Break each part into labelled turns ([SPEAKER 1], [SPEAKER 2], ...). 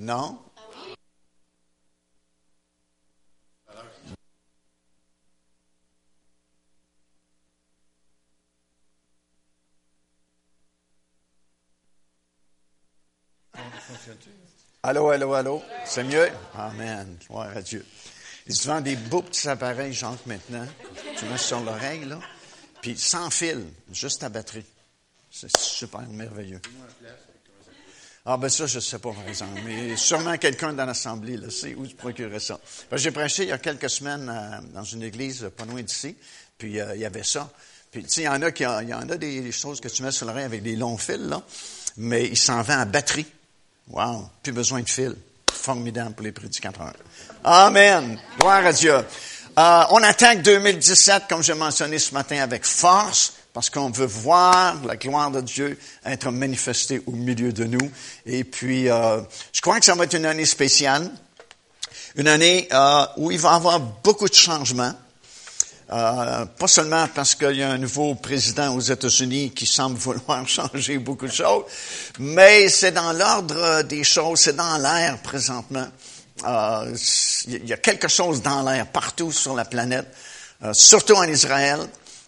[SPEAKER 1] Non? Allô, allô, allô. C'est mieux? Amen. Gloire à Dieu. Ils vendent des beaux petits appareils, genre maintenant. Tu mets sur l'oreille, là. Puis sans fil, juste ta batterie. C'est super merveilleux. Ah ben ça, je ne sais pas, par exemple. Mais sûrement quelqu'un dans l'Assemblée le sait où se procurer ça. J'ai prêché il y a quelques semaines euh, dans une église pas loin d'ici. Puis euh, il y avait ça. Puis tu sais, il y en a qui il y en a des, choses que tu mets sur l'oreille avec des longs fils, là. Mais il s'en vend à batterie. Wow! Plus besoin de fil. Formidable pour les prédicateurs. Amen! Gloire à Dieu. Euh, on attaque 2017, comme j'ai mentionné ce matin, avec force, parce qu'on veut voir la gloire de Dieu être manifestée au milieu de nous. Et puis, euh, je crois que ça va être une année spéciale, une année euh, où il va y avoir beaucoup de changements. Euh, pas seulement parce qu'il y a un nouveau président aux États-Unis qui semble vouloir changer beaucoup de choses, mais c'est dans l'ordre des choses, c'est dans l'air présentement. Euh, il y a quelque chose dans l'air partout sur la planète, euh, surtout en Israël.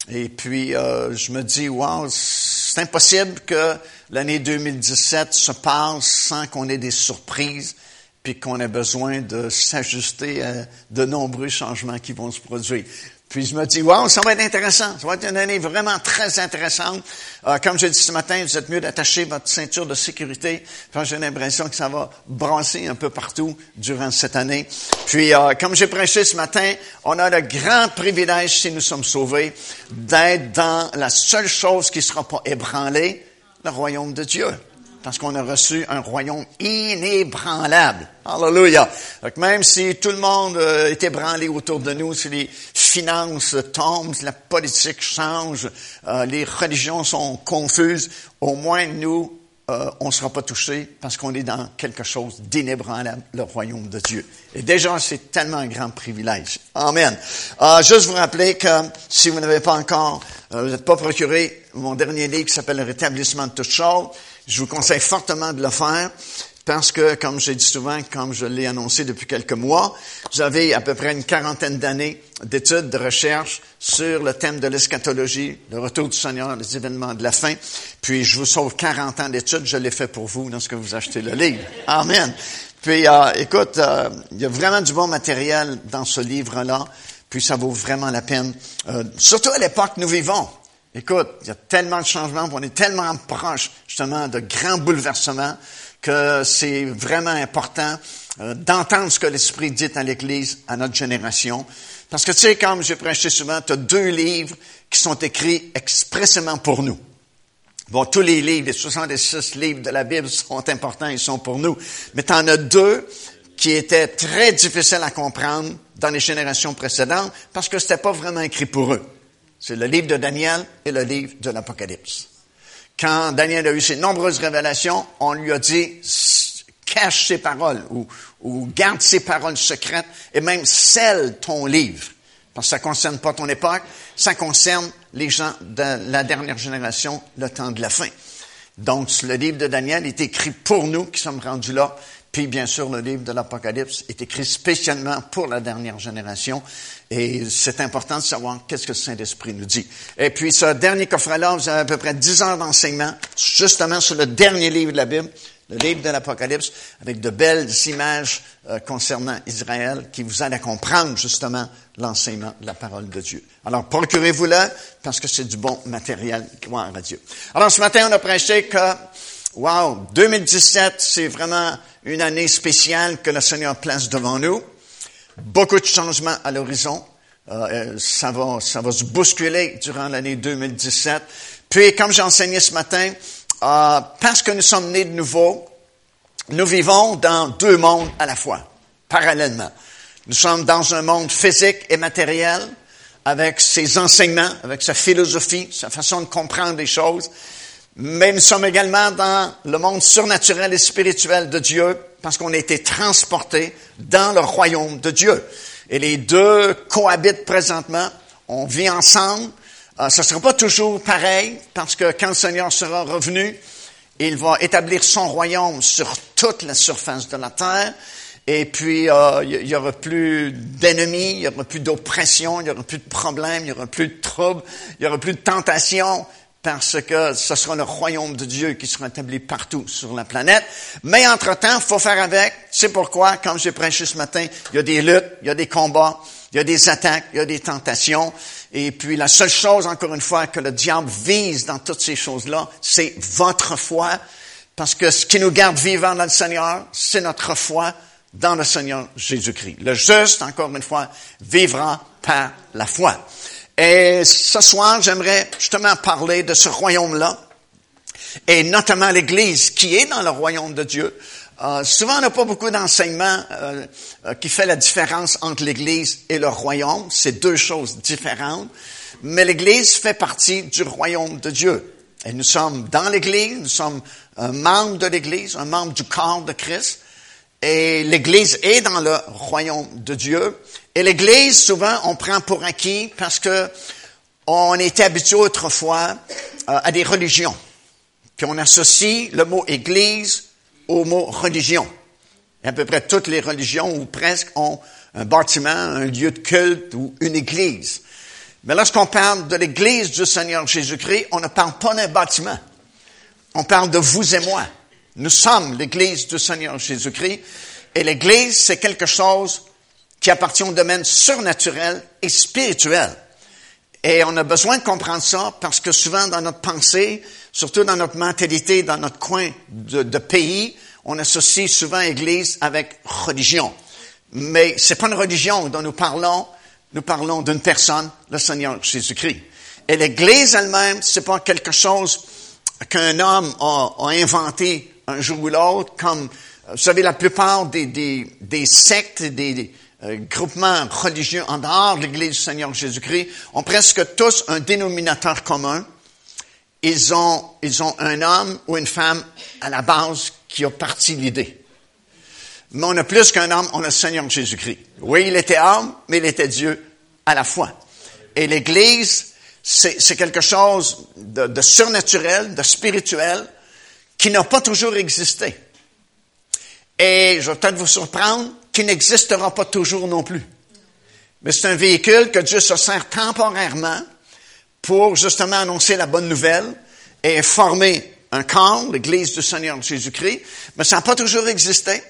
[SPEAKER 1] Et puis, euh, je me dis, wow, c'est impossible que l'année 2017 se passe sans qu'on ait des surprises, puis qu'on ait besoin de s'ajuster à de nombreux changements qui vont se produire. Puis je me dis, wow, ça va être intéressant. Ça va être une année vraiment très intéressante. Euh, comme je dit ce matin, vous êtes mieux d'attacher votre ceinture de sécurité. Enfin, j'ai l'impression que ça va brasser un peu partout durant cette année. Puis, euh, comme j'ai prêché ce matin, on a le grand privilège, si nous sommes sauvés, d'être dans la seule chose qui ne sera pas ébranlée, le royaume de Dieu parce qu'on a reçu un royaume inébranlable. Alléluia. Donc même si tout le monde euh, est ébranlé autour de nous, si les finances tombent, si la politique change, euh, les religions sont confuses, au moins nous, euh, on ne sera pas touchés parce qu'on est dans quelque chose d'inébranlable, le royaume de Dieu. Et déjà, c'est tellement un grand privilège. Amen. juste vous rappeler que si vous n'avez pas encore, vous n'êtes pas procuré mon dernier livre qui s'appelle Le rétablissement de toutes choses, je vous conseille fortement de le faire parce que, comme j'ai dit souvent, comme je l'ai annoncé depuis quelques mois, avez à peu près une quarantaine d'années d'études, de recherche sur le thème de l'eschatologie, le retour du Seigneur, les événements de la fin. Puis, je vous sauve 40 ans d'études, je l'ai fait pour vous lorsque vous achetez le livre. Amen. Puis, euh, écoute, euh, il y a vraiment du bon matériel dans ce livre-là, puis ça vaut vraiment la peine. Euh, surtout à l'époque nous vivons. Écoute, il y a tellement de changements, on est tellement proche justement de grands bouleversements que c'est vraiment important euh, d'entendre ce que l'Esprit dit à l'Église, à notre génération. Parce que tu sais, comme j'ai prêché souvent, tu as deux livres qui sont écrits expressément pour nous. Bon, tous les livres, les 66 livres de la Bible sont importants, ils sont pour nous. Mais tu en as deux qui étaient très difficiles à comprendre dans les générations précédentes parce que c'était pas vraiment écrit pour eux. C'est le livre de Daniel et le livre de l'Apocalypse. Quand Daniel a eu ses nombreuses révélations, on lui a dit, cache ses paroles ou, garde ses paroles secrètes et même scelle ton livre. Parce que ça concerne pas ton époque, ça concerne les gens de la dernière génération, le temps de la fin. Donc, le livre de Daniel est écrit pour nous qui sommes rendus là. Puis, bien sûr, le livre de l'Apocalypse est écrit spécialement pour la dernière génération. Et c'est important de savoir qu'est-ce que le Saint-Esprit nous dit. Et puis, ce dernier coffret-là, vous avez à peu près dix heures d'enseignement, justement sur le dernier livre de la Bible, le livre de l'Apocalypse, avec de belles images euh, concernant Israël qui vous aident à comprendre justement l'enseignement de la parole de Dieu. Alors, procurez-vous-le parce que c'est du bon matériel. Gloire à Dieu. Alors, ce matin, on a prêché que, wow, 2017, c'est vraiment une année spéciale que le Seigneur place devant nous. Beaucoup de changements à l'horizon. Euh, euh, ça, va, ça va se bousculer durant l'année 2017. Puis, comme j'ai enseigné ce matin, euh, parce que nous sommes nés de nouveau, nous vivons dans deux mondes à la fois, parallèlement. Nous sommes dans un monde physique et matériel, avec ses enseignements, avec sa philosophie, sa façon de comprendre les choses, mais nous sommes également dans le monde surnaturel et spirituel de Dieu, parce qu'on a été transporté dans le royaume de Dieu. Et les deux cohabitent présentement. On vit ensemble. Euh, ce ne sera pas toujours pareil parce que quand le Seigneur sera revenu, Il va établir son royaume sur toute la surface de la terre. Et puis, euh, il y aura plus d'ennemis, il y aura plus d'oppression, il y aura plus de problèmes, il y aura plus de troubles, il y aura plus de tentations, parce que ce sera le royaume de Dieu qui sera établi partout sur la planète. Mais entre-temps, faut faire avec. C'est pourquoi, comme j'ai prêché ce matin, il y a des luttes, il y a des combats, il y a des attaques, il y a des tentations. Et puis la seule chose, encore une fois, que le diable vise dans toutes ces choses-là, c'est votre foi. Parce que ce qui nous garde vivants dans le Seigneur, c'est notre foi dans le Seigneur Jésus-Christ. Le juste, encore une fois, vivra par la foi. Et ce soir, j'aimerais justement parler de ce royaume-là, et notamment l'Église qui est dans le royaume de Dieu. Euh, souvent, on n'a pas beaucoup d'enseignements euh, euh, qui fait la différence entre l'Église et le royaume. C'est deux choses différentes. Mais l'Église fait partie du royaume de Dieu. Et nous sommes dans l'Église, nous sommes un membre de l'Église, un membre du corps de Christ. Et l'Église est dans le royaume de Dieu. Et l'Église, souvent, on prend pour acquis parce que on était habitué autrefois euh, à des religions. Puis on associe le mot Église au mot religion. Et à peu près toutes les religions, ou presque, ont un bâtiment, un lieu de culte ou une église. Mais lorsqu'on parle de l'église du Seigneur Jésus-Christ, on ne parle pas d'un bâtiment. On parle de vous et moi. Nous sommes l'Église du Seigneur Jésus-Christ. Et l'Église, c'est quelque chose qui appartient au domaine surnaturel et spirituel. Et on a besoin de comprendre ça parce que souvent dans notre pensée, surtout dans notre mentalité, dans notre coin de, pays, on associe souvent Église avec religion. Mais c'est pas une religion dont nous parlons. Nous parlons d'une personne, le Seigneur Jésus-Christ. Et l'Église elle-même, c'est pas quelque chose qu'un homme a inventé un jour ou l'autre, comme, vous savez, la plupart des, des, des sectes, des, des euh, groupements religieux en dehors de l'Église du Seigneur Jésus-Christ ont presque tous un dénominateur commun. Ils ont, ils ont un homme ou une femme à la base qui a parti l'idée. Mais on a plus qu'un homme, on a le Seigneur Jésus-Christ. Oui, il était homme, mais il était Dieu à la fois. Et l'Église, c'est quelque chose de, de surnaturel, de spirituel, qui n'a pas toujours existé. Et je vais peut-être vous surprendre, qui n'existera pas toujours non plus. Mais c'est un véhicule que Dieu se sert temporairement pour justement annoncer la bonne nouvelle et former un corps, l'Église du Seigneur Jésus-Christ. Mais ça n'a pas toujours existé.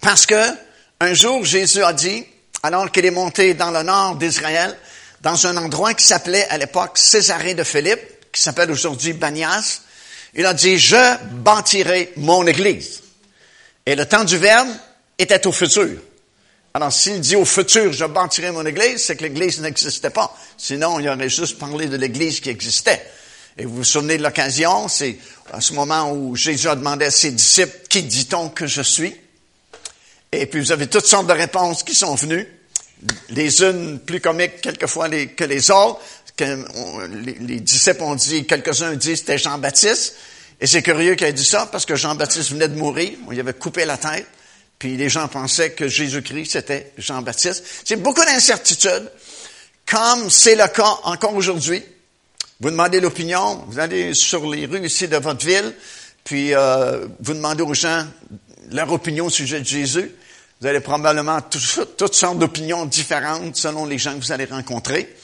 [SPEAKER 1] Parce que un jour, Jésus a dit, alors qu'il est monté dans le nord d'Israël, dans un endroit qui s'appelait à l'époque Césarée de Philippe, qui s'appelle aujourd'hui Banias, il a dit, je bâtirai mon Église. Et le temps du Verbe était au futur. Alors, s'il dit au futur, je bâtirai mon Église, c'est que l'Église n'existait pas. Sinon, il aurait juste parlé de l'Église qui existait. Et vous vous souvenez de l'occasion, c'est à ce moment où Jésus a demandé à ses disciples, qui dit-on que je suis? Et puis vous avez toutes sortes de réponses qui sont venues, les unes plus comiques quelquefois que les autres que les, disciples ont dit, quelques-uns disent c'était Jean-Baptiste. Et c'est curieux qu'il ait dit ça parce que Jean-Baptiste venait de mourir. On lui avait coupé la tête. Puis les gens pensaient que Jésus-Christ, c'était Jean-Baptiste. C'est beaucoup d'incertitudes, comme c'est le cas encore aujourd'hui. Vous demandez l'opinion, vous allez sur les rues ici de votre ville, puis euh, vous demandez aux gens leur opinion au sujet de Jésus. Vous avez probablement toutes sortes d'opinions différentes selon les gens que vous allez rencontrer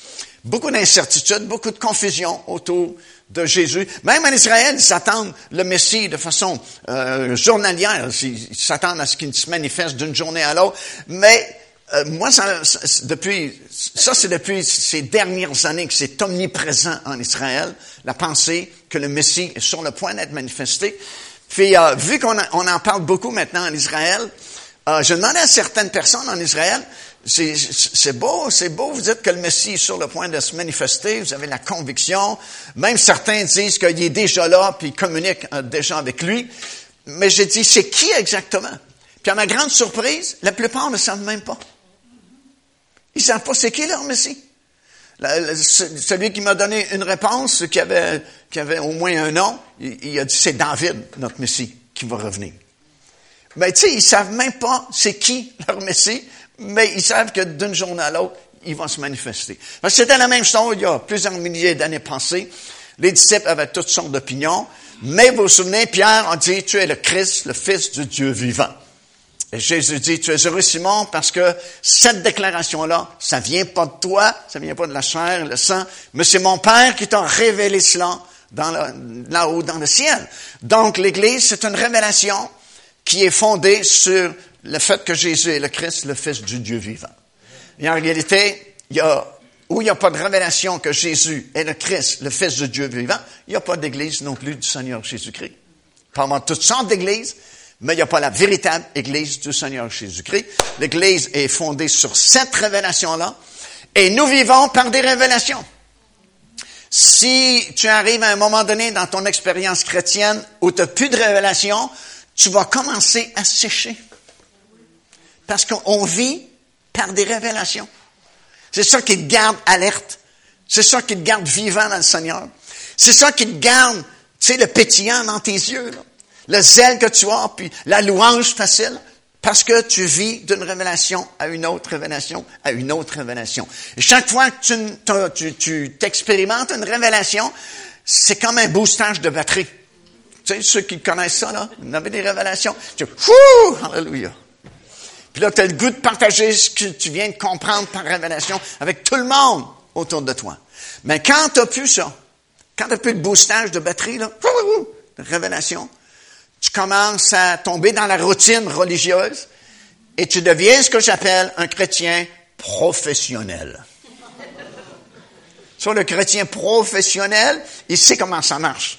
[SPEAKER 1] beaucoup d'incertitudes, beaucoup de confusion autour de Jésus. Même en Israël, ils s'attendent le Messie de façon euh, journalière. Ils s'attendent à ce qu'il se manifeste d'une journée à l'autre. Mais euh, moi, ça, depuis, ça c'est depuis ces dernières années que c'est omniprésent en Israël, la pensée que le Messie est sur le point d'être manifesté. Puis, euh, vu qu'on on en parle beaucoup maintenant en Israël, euh, je demandais à certaines personnes en Israël, c'est beau, c'est beau, vous dites que le Messie est sur le point de se manifester, vous avez la conviction, même certains disent qu'il est déjà là, puis il communique euh, déjà avec lui, mais j'ai dit, c'est qui exactement? Puis à ma grande surprise, la plupart ne savent même pas. Ils ne savent pas c'est qui leur Messie. celui qui m'a donné une réponse, qui avait, qui avait au moins un nom, il a dit, c'est David, notre Messie, qui va revenir. Mais tu sais, ils savent même pas c'est qui leur Messie, mais ils savent que d'une journée à l'autre, ils vont se manifester. C'était la même chose il y a plusieurs milliers d'années passées. Les disciples avaient toutes sortes d'opinions. Mais vous vous souvenez, Pierre a dit, tu es le Christ, le Fils du Dieu vivant. Et Jésus dit, tu es heureux Simon parce que cette déclaration-là, ça vient pas de toi, ça vient pas de la chair, le sang, mais c'est mon Père qui t'a révélé cela dans là-haut dans le ciel. Donc l'Église, c'est une révélation qui est fondée sur le fait que Jésus est le Christ, le Fils du Dieu vivant. Et en réalité, il y a, où il n'y a pas de révélation que Jésus est le Christ, le Fils du Dieu vivant, il n'y a pas d'église non plus du Seigneur Jésus-Christ. Pendant toutes sortes d'églises, mais il n'y a pas la véritable Église du Seigneur Jésus-Christ. L'Église est fondée sur cette révélation-là, et nous vivons par des révélations. Si tu arrives à un moment donné dans ton expérience chrétienne où tu n'as plus de révélation, tu vas commencer à sécher. Parce qu'on vit par des révélations. C'est ça qui te garde alerte. C'est ça qui te garde vivant dans le Seigneur. C'est ça qui te garde, tu sais, le pétillant dans tes yeux, le zèle que tu as, puis la louange facile. Parce que tu vis d'une révélation à une autre révélation, à une autre révélation. Et chaque fois que tu, t'expérimentes une révélation, c'est comme un boostage de batterie. Tu sais, ceux qui connaissent ça, là, vous avez des révélations. Tu Wouh! Alléluia. Puis là, tu as le goût de partager ce que tu viens de comprendre par révélation avec tout le monde autour de toi. Mais quand tu n'as plus ça, quand tu n'as plus de boostage de batterie, là, de révélation, tu commences à tomber dans la routine religieuse et tu deviens ce que j'appelle un chrétien professionnel. Sur le chrétien professionnel, il sait comment ça marche.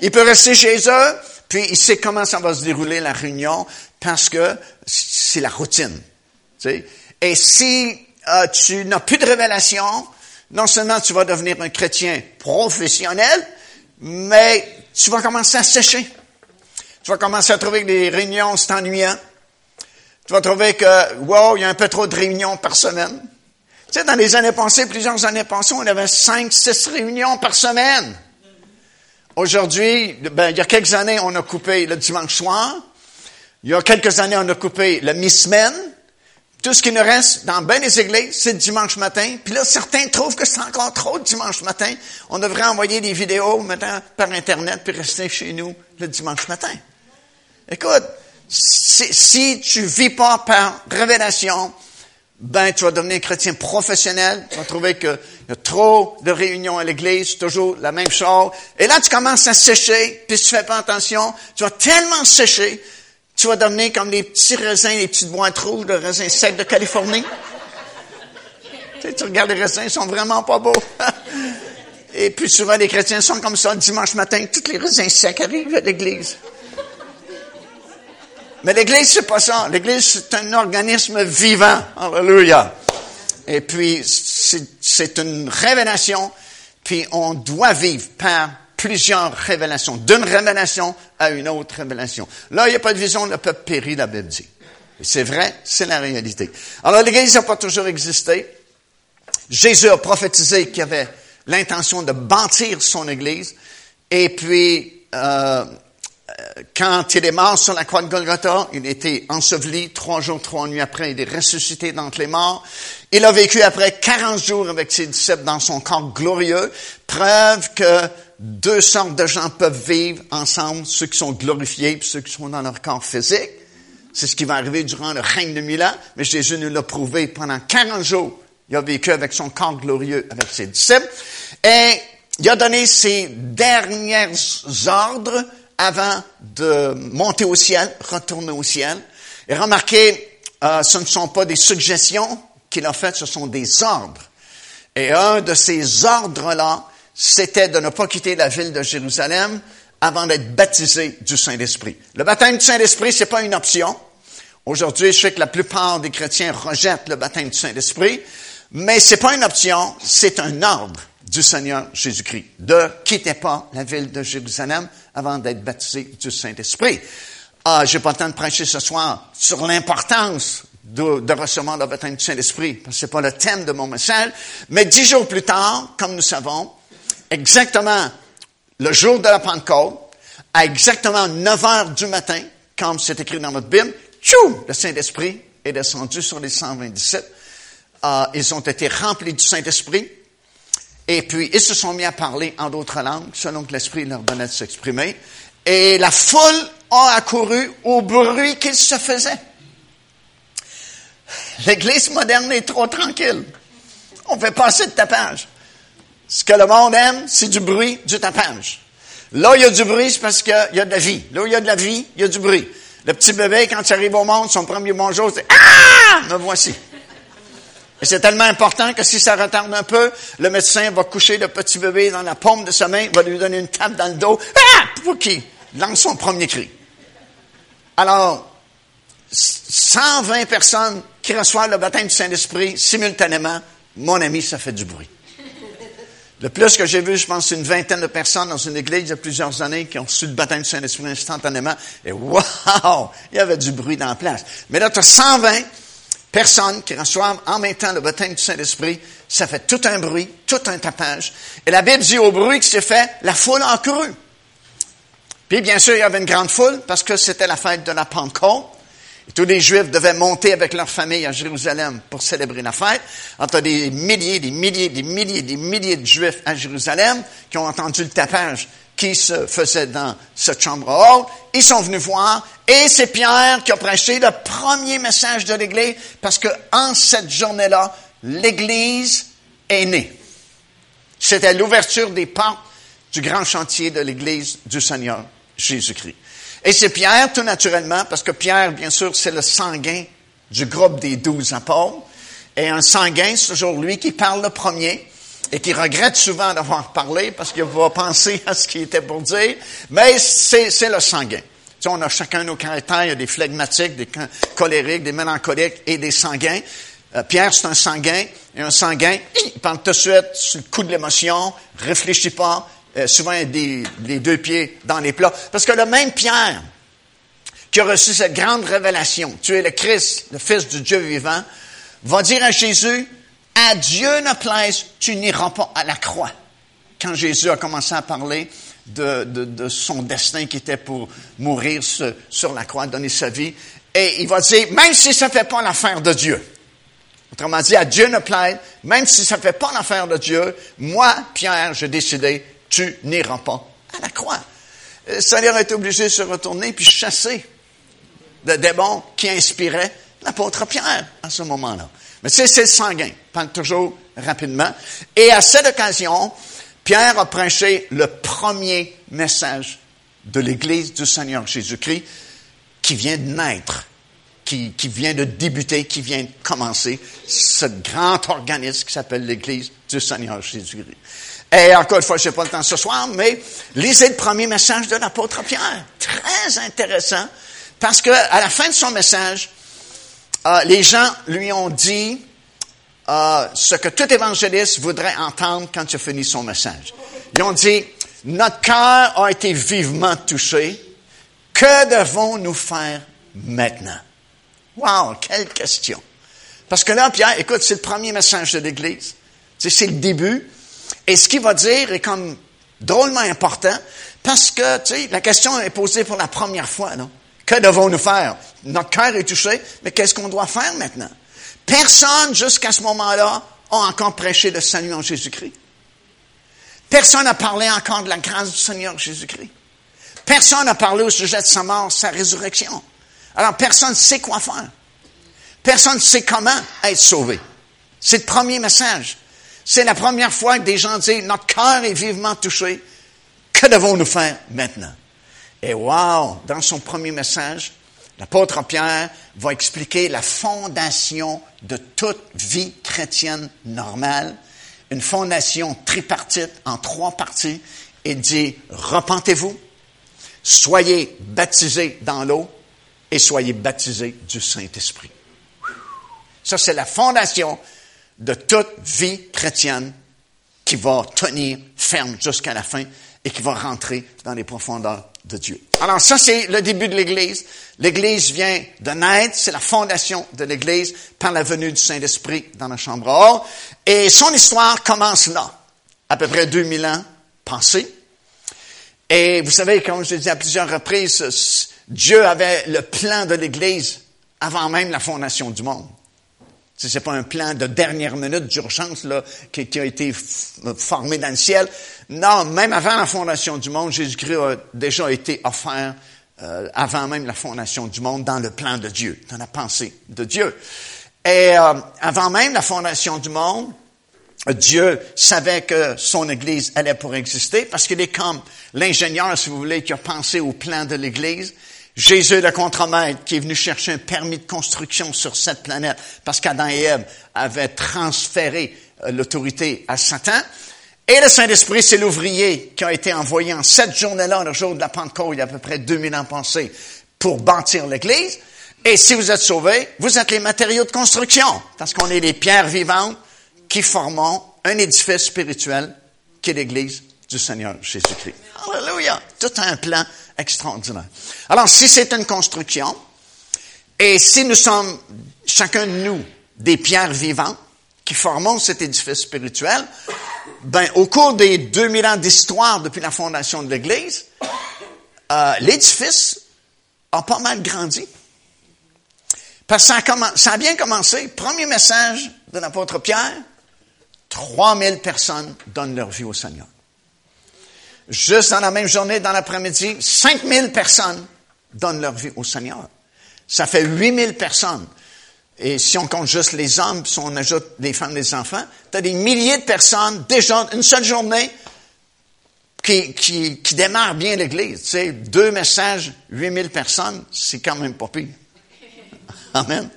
[SPEAKER 1] Il peut rester chez eux, puis il sait comment ça va se dérouler la réunion, parce que c'est la routine. Et si euh, tu n'as plus de révélation, non seulement tu vas devenir un chrétien professionnel, mais tu vas commencer à sécher. Tu vas commencer à trouver que les réunions, c'est ennuyant. Tu vas trouver que, wow, il y a un peu trop de réunions par semaine. Tu sais, dans les années passées, plusieurs années passées, on avait cinq, six réunions par semaine. Aujourd'hui, ben, il y a quelques années, on a coupé le dimanche soir. Il y a quelques années, on a coupé le mi-semaine. Tout ce qui nous reste dans bien des églises, c'est le dimanche matin. Puis là, certains trouvent que c'est encore trop le dimanche matin. On devrait envoyer des vidéos maintenant par Internet puis rester chez nous le dimanche matin. Écoute, si, si tu vis pas par révélation, ben tu vas devenir chrétien professionnel, tu vas trouver qu'il y a trop de réunions à l'église, toujours la même chose. Et là, tu commences à sécher, puis si tu fais pas attention, tu vas tellement sécher tu vas devenir comme les petits raisins, les petites boîtes rouges de raisins secs de Californie. tu, regardes les raisins, ils sont vraiment pas beaux. Et puis souvent, les chrétiens sont comme ça, dimanche matin, tous les raisins secs arrivent à l'église. Mais l'église, c'est pas ça. L'église, c'est un organisme vivant. Alléluia. Et puis, c'est une révélation, puis on doit vivre par plusieurs révélations, d'une révélation à une autre révélation. Là, il n'y a pas de vision, le peuple périt, la Bible dit. C'est vrai, c'est la réalité. Alors, l'Église n'a pas toujours existé. Jésus a prophétisé qu'il avait l'intention de bâtir son Église. Et puis, euh, quand il est mort sur la croix de Golgotha, il était enseveli trois jours, trois nuits après, il est ressuscité d'entre les morts. Il a vécu après 40 jours avec ses disciples dans son corps glorieux, preuve que deux sortes de gens peuvent vivre ensemble, ceux qui sont glorifiés et ceux qui sont dans leur corps physique. C'est ce qui va arriver durant le règne de Milan, mais Jésus nous l'a prouvé pendant 40 jours. Il a vécu avec son corps glorieux, avec ses disciples, et il a donné ses derniers ordres avant de monter au ciel, retourner au ciel. Et remarquez, euh, ce ne sont pas des suggestions qu'il a faites, ce sont des ordres. Et un de ces ordres-là, c'était de ne pas quitter la ville de Jérusalem avant d'être baptisé du Saint-Esprit. Le baptême du Saint-Esprit, c'est pas une option. Aujourd'hui, je sais que la plupart des chrétiens rejettent le baptême du Saint-Esprit, mais c'est pas une option, c'est un ordre du Seigneur Jésus-Christ. De quitter pas la ville de Jérusalem avant d'être baptisé du Saint-Esprit. Ah, j'ai pas le temps de prêcher ce soir sur l'importance de, recevoir le baptême du Saint-Esprit, parce que c'est pas le thème de mon message. Mais dix jours plus tard, comme nous savons, exactement le jour de la Pentecôte, à exactement 9 heures du matin, comme c'est écrit dans notre Bible, tchou, le Saint-Esprit est descendu sur les 127. Euh, ils ont été remplis du Saint-Esprit. Et puis, ils se sont mis à parler en d'autres langues, selon que l'Esprit leur donnait de s'exprimer. Et la foule a accouru au bruit qu'il se faisait. L'Église moderne est trop tranquille. On fait pas assez de tapage. Ce que le monde aime, c'est du bruit, du tapage. Là, il y a du bruit, c'est parce qu'il y a de la vie. Là où il y a de la vie, il y a du bruit. Le petit bébé, quand il arrive au monde, son premier bonjour, c'est Ah! Me voici. Et c'est tellement important que si ça retarde un peu, le médecin va coucher le petit bébé dans la paume de sa main, va lui donner une tape dans le dos, ah! pour qu'il lance son premier cri. Alors, 120 personnes qui reçoivent le baptême du Saint-Esprit simultanément, mon ami, ça fait du bruit. Le plus que j'ai vu, je pense, c'est une vingtaine de personnes dans une église il y a plusieurs années qui ont reçu le baptême du Saint-Esprit instantanément. Et wow! Il y avait du bruit dans la place. Mais là, tu as 120 personnes qui reçoivent en même temps le baptême du Saint-Esprit. Ça fait tout un bruit, tout un tapage. Et la Bible dit au bruit qui s'est fait, la foule a couru. Puis, bien sûr, il y avait une grande foule parce que c'était la fête de la Pentecôte. Tous les Juifs devaient monter avec leur famille à Jérusalem pour célébrer la fête. Entre des milliers, des milliers, des milliers, des milliers de Juifs à Jérusalem qui ont entendu le tapage qui se faisait dans cette chambre haute. Ils sont venus voir et c'est Pierre qui a prêché le premier message de l'Église parce que en cette journée-là, l'Église est née. C'était l'ouverture des portes du grand chantier de l'Église du Seigneur Jésus-Christ. Et c'est Pierre, tout naturellement, parce que Pierre, bien sûr, c'est le sanguin du groupe des douze apôtres. Et un sanguin, c'est toujours lui qui parle le premier et qui regrette souvent d'avoir parlé parce qu'il va penser à ce qu'il était pour dire. Mais c'est, le sanguin. Tu sais, on a chacun nos caractères. Il y a des flegmatiques, des colériques, des mélancoliques et des sanguins. Euh, Pierre, c'est un sanguin. Et un sanguin, il parle tout de suite sur le coup de l'émotion, réfléchit pas, euh, souvent les deux pieds dans les plats. Parce que le même Pierre qui a reçu cette grande révélation, tu es le Christ, le Fils du Dieu vivant, va dire à Jésus, à Dieu ne plaise, tu n'iras pas à la croix. Quand Jésus a commencé à parler de, son destin qui était pour mourir sur, la croix, donner sa vie, et il va dire, même si ça ne fait pas l'affaire de Dieu, autrement dit, à Dieu ne plaise, même si ça ne fait pas l'affaire de Dieu, moi, Pierre, j'ai décidé tu n'iras pas à la croix. Le euh, Seigneur été obligé de se retourner puis chasser le démon qui inspirait l'apôtre Pierre à ce moment-là. Mais c'est, c'est sanguin. Parle toujours rapidement. Et à cette occasion, Pierre a prêché le premier message de l'Église du Seigneur Jésus-Christ qui vient de naître, qui, qui vient de débuter, qui vient de commencer ce grand organisme qui s'appelle l'Église du Seigneur Jésus-Christ. Et encore une fois, je n'ai pas le temps ce soir, mais lisez le premier message de l'apôtre Pierre. Très intéressant, parce que à la fin de son message, euh, les gens lui ont dit euh, ce que tout évangéliste voudrait entendre quand il a fini son message. Ils ont dit, notre cœur a été vivement touché. Que devons-nous faire maintenant? Wow, quelle question. Parce que là, Pierre, écoute, c'est le premier message de l'Église. C'est le début. Et ce qu'il va dire est comme drôlement important parce que, tu la question est posée pour la première fois? Que devons-nous faire? Notre cœur est touché, mais qu'est-ce qu'on doit faire maintenant? Personne, jusqu'à ce moment-là, a encore prêché le salut en Jésus-Christ. Personne n'a parlé encore de la grâce du Seigneur Jésus-Christ. Personne n'a parlé au sujet de sa mort, sa résurrection. Alors, personne ne sait quoi faire. Personne ne sait comment être sauvé. C'est le premier message. C'est la première fois que des gens disent, notre cœur est vivement touché. Que devons-nous faire maintenant? Et wow, dans son premier message, l'apôtre Pierre va expliquer la fondation de toute vie chrétienne normale, une fondation tripartite en trois parties. Il dit, repentez-vous, soyez baptisés dans l'eau et soyez baptisés du Saint-Esprit. Ça, c'est la fondation de toute vie chrétienne qui va tenir ferme jusqu'à la fin et qui va rentrer dans les profondeurs de Dieu. Alors ça, c'est le début de l'Église. L'Église vient de naître, c'est la fondation de l'Église par la venue du Saint-Esprit dans la chambre haute. Et son histoire commence là, à peu près 2000 ans passés. Et vous savez, comme je l'ai dit à plusieurs reprises, Dieu avait le plan de l'Église avant même la fondation du monde. Ce n'est pas un plan de dernière minute d'urgence là, qui, qui, a été formé dans le ciel. Non, même avant la fondation du monde, Jésus-Christ a déjà été offert euh, avant même la fondation du monde dans le plan de Dieu, dans la pensée de Dieu. Et euh, avant même la fondation du monde, Dieu savait que son Église allait pour exister parce qu'il est comme l'ingénieur, si vous voulez, qui a pensé au plan de l'Église. Jésus, le contremaître, qui est venu chercher un permis de construction sur cette planète parce qu'Adam et Ève avaient transféré euh, l'autorité à Satan. Et le Saint-Esprit, c'est l'ouvrier qui a été envoyé en cette journée-là, le jour de la Pentecôte, il y a à peu près 2000 ans passés, pour bâtir l'Église. Et si vous êtes sauvés, vous êtes les matériaux de construction, parce qu'on est les pierres vivantes qui forment un édifice spirituel qui est l'Église du Seigneur Jésus-Christ. Alléluia! Tout un plan extraordinaire. Alors, si c'est une construction, et si nous sommes, chacun de nous, des pierres vivantes qui formons cet édifice spirituel, ben, au cours des 2000 ans d'histoire depuis la fondation de l'Église, euh, l'édifice a pas mal grandi. Parce que ça a, ça a bien commencé. Premier message de l'apôtre Pierre, 3000 personnes donnent leur vie au Seigneur. Juste dans la même journée, dans l'après-midi, 5000 personnes donnent leur vie au Seigneur. Ça fait 8000 personnes. Et si on compte juste les hommes, si on ajoute les femmes, les enfants, tu as des milliers de personnes, déjà, une seule journée, qui, qui, qui démarrent bien l'Église. Tu sais, deux messages, 8000 personnes, c'est quand même pas pire. Amen.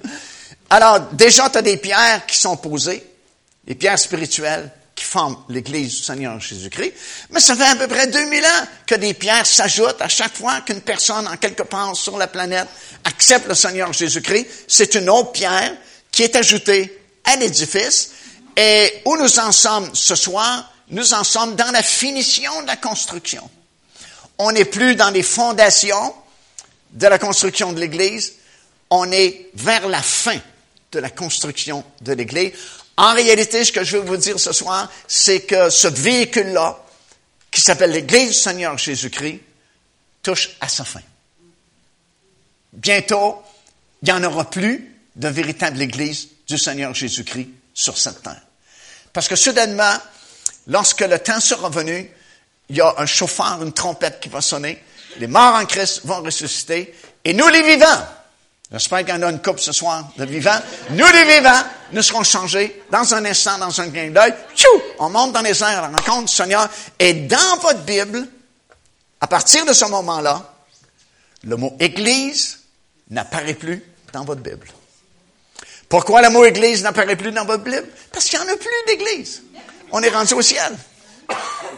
[SPEAKER 1] Alors, déjà, tu as des pierres qui sont posées, des pierres spirituelles, l'Église du Seigneur Jésus-Christ. Mais ça fait à peu près 2000 ans que des pierres s'ajoutent à chaque fois qu'une personne en quelque part sur la planète accepte le Seigneur Jésus-Christ. C'est une autre pierre qui est ajoutée à l'édifice. Et où nous en sommes ce soir, nous en sommes dans la finition de la construction. On n'est plus dans les fondations de la construction de l'Église, on est vers la fin de la construction de l'Église. En réalité, ce que je veux vous dire ce soir, c'est que ce véhicule-là, qui s'appelle l'Église du Seigneur Jésus-Christ, touche à sa fin. Bientôt, il n'y en aura plus de véritable Église du Seigneur Jésus-Christ sur cette terre. Parce que soudainement, lorsque le temps sera venu, il y a un chauffeur, une trompette qui va sonner, les morts en Christ vont ressusciter, et nous les vivants, J'espère qu'il y en a une coupe ce soir de vivants. Nous, les vivants, nous serons changés dans un instant, dans un gain d'œil. On monte dans les airs la rencontre du Seigneur. Et dans votre Bible, à partir de ce moment-là, le mot Église n'apparaît plus dans votre Bible. Pourquoi le mot Église n'apparaît plus dans votre Bible? Parce qu'il n'y en a plus d'Église. On est rendu au ciel.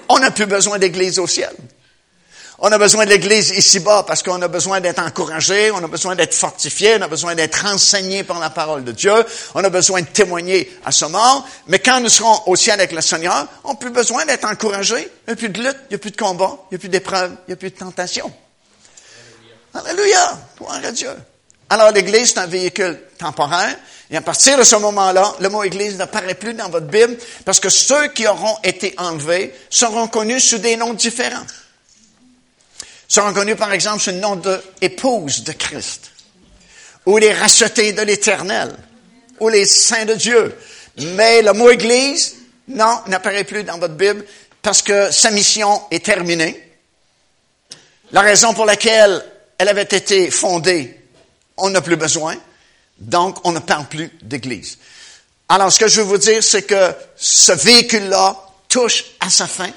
[SPEAKER 1] On n'a plus besoin d'Église au ciel. On a besoin de l'Église ici-bas parce qu'on a besoin d'être encouragé, on a besoin d'être fortifié, on a besoin d'être enseigné par la parole de Dieu, on a besoin de témoigner à ce mort. Mais quand nous serons au ciel avec le Seigneur, on n'a plus besoin d'être encouragé. Il n'y a plus de lutte, il n'y a plus de combat, il n'y a plus d'épreuve, il n'y a plus de tentation. Alléluia! Gloire à Dieu. Alors l'Église, c'est un véhicule temporaire. Et à partir de ce moment-là, le mot Église n'apparaît plus dans votre Bible parce que ceux qui auront été enlevés seront connus sous des noms différents sont connus, par exemple, sous le nom d'épouse de Christ, ou les rachetés de l'Éternel, ou les saints de Dieu. Mais le mot Église, non, n'apparaît plus dans votre Bible parce que sa mission est terminée. La raison pour laquelle elle avait été fondée, on n'a plus besoin. Donc, on ne parle plus d'Église. Alors, ce que je veux vous dire, c'est que ce véhicule-là touche à sa fin.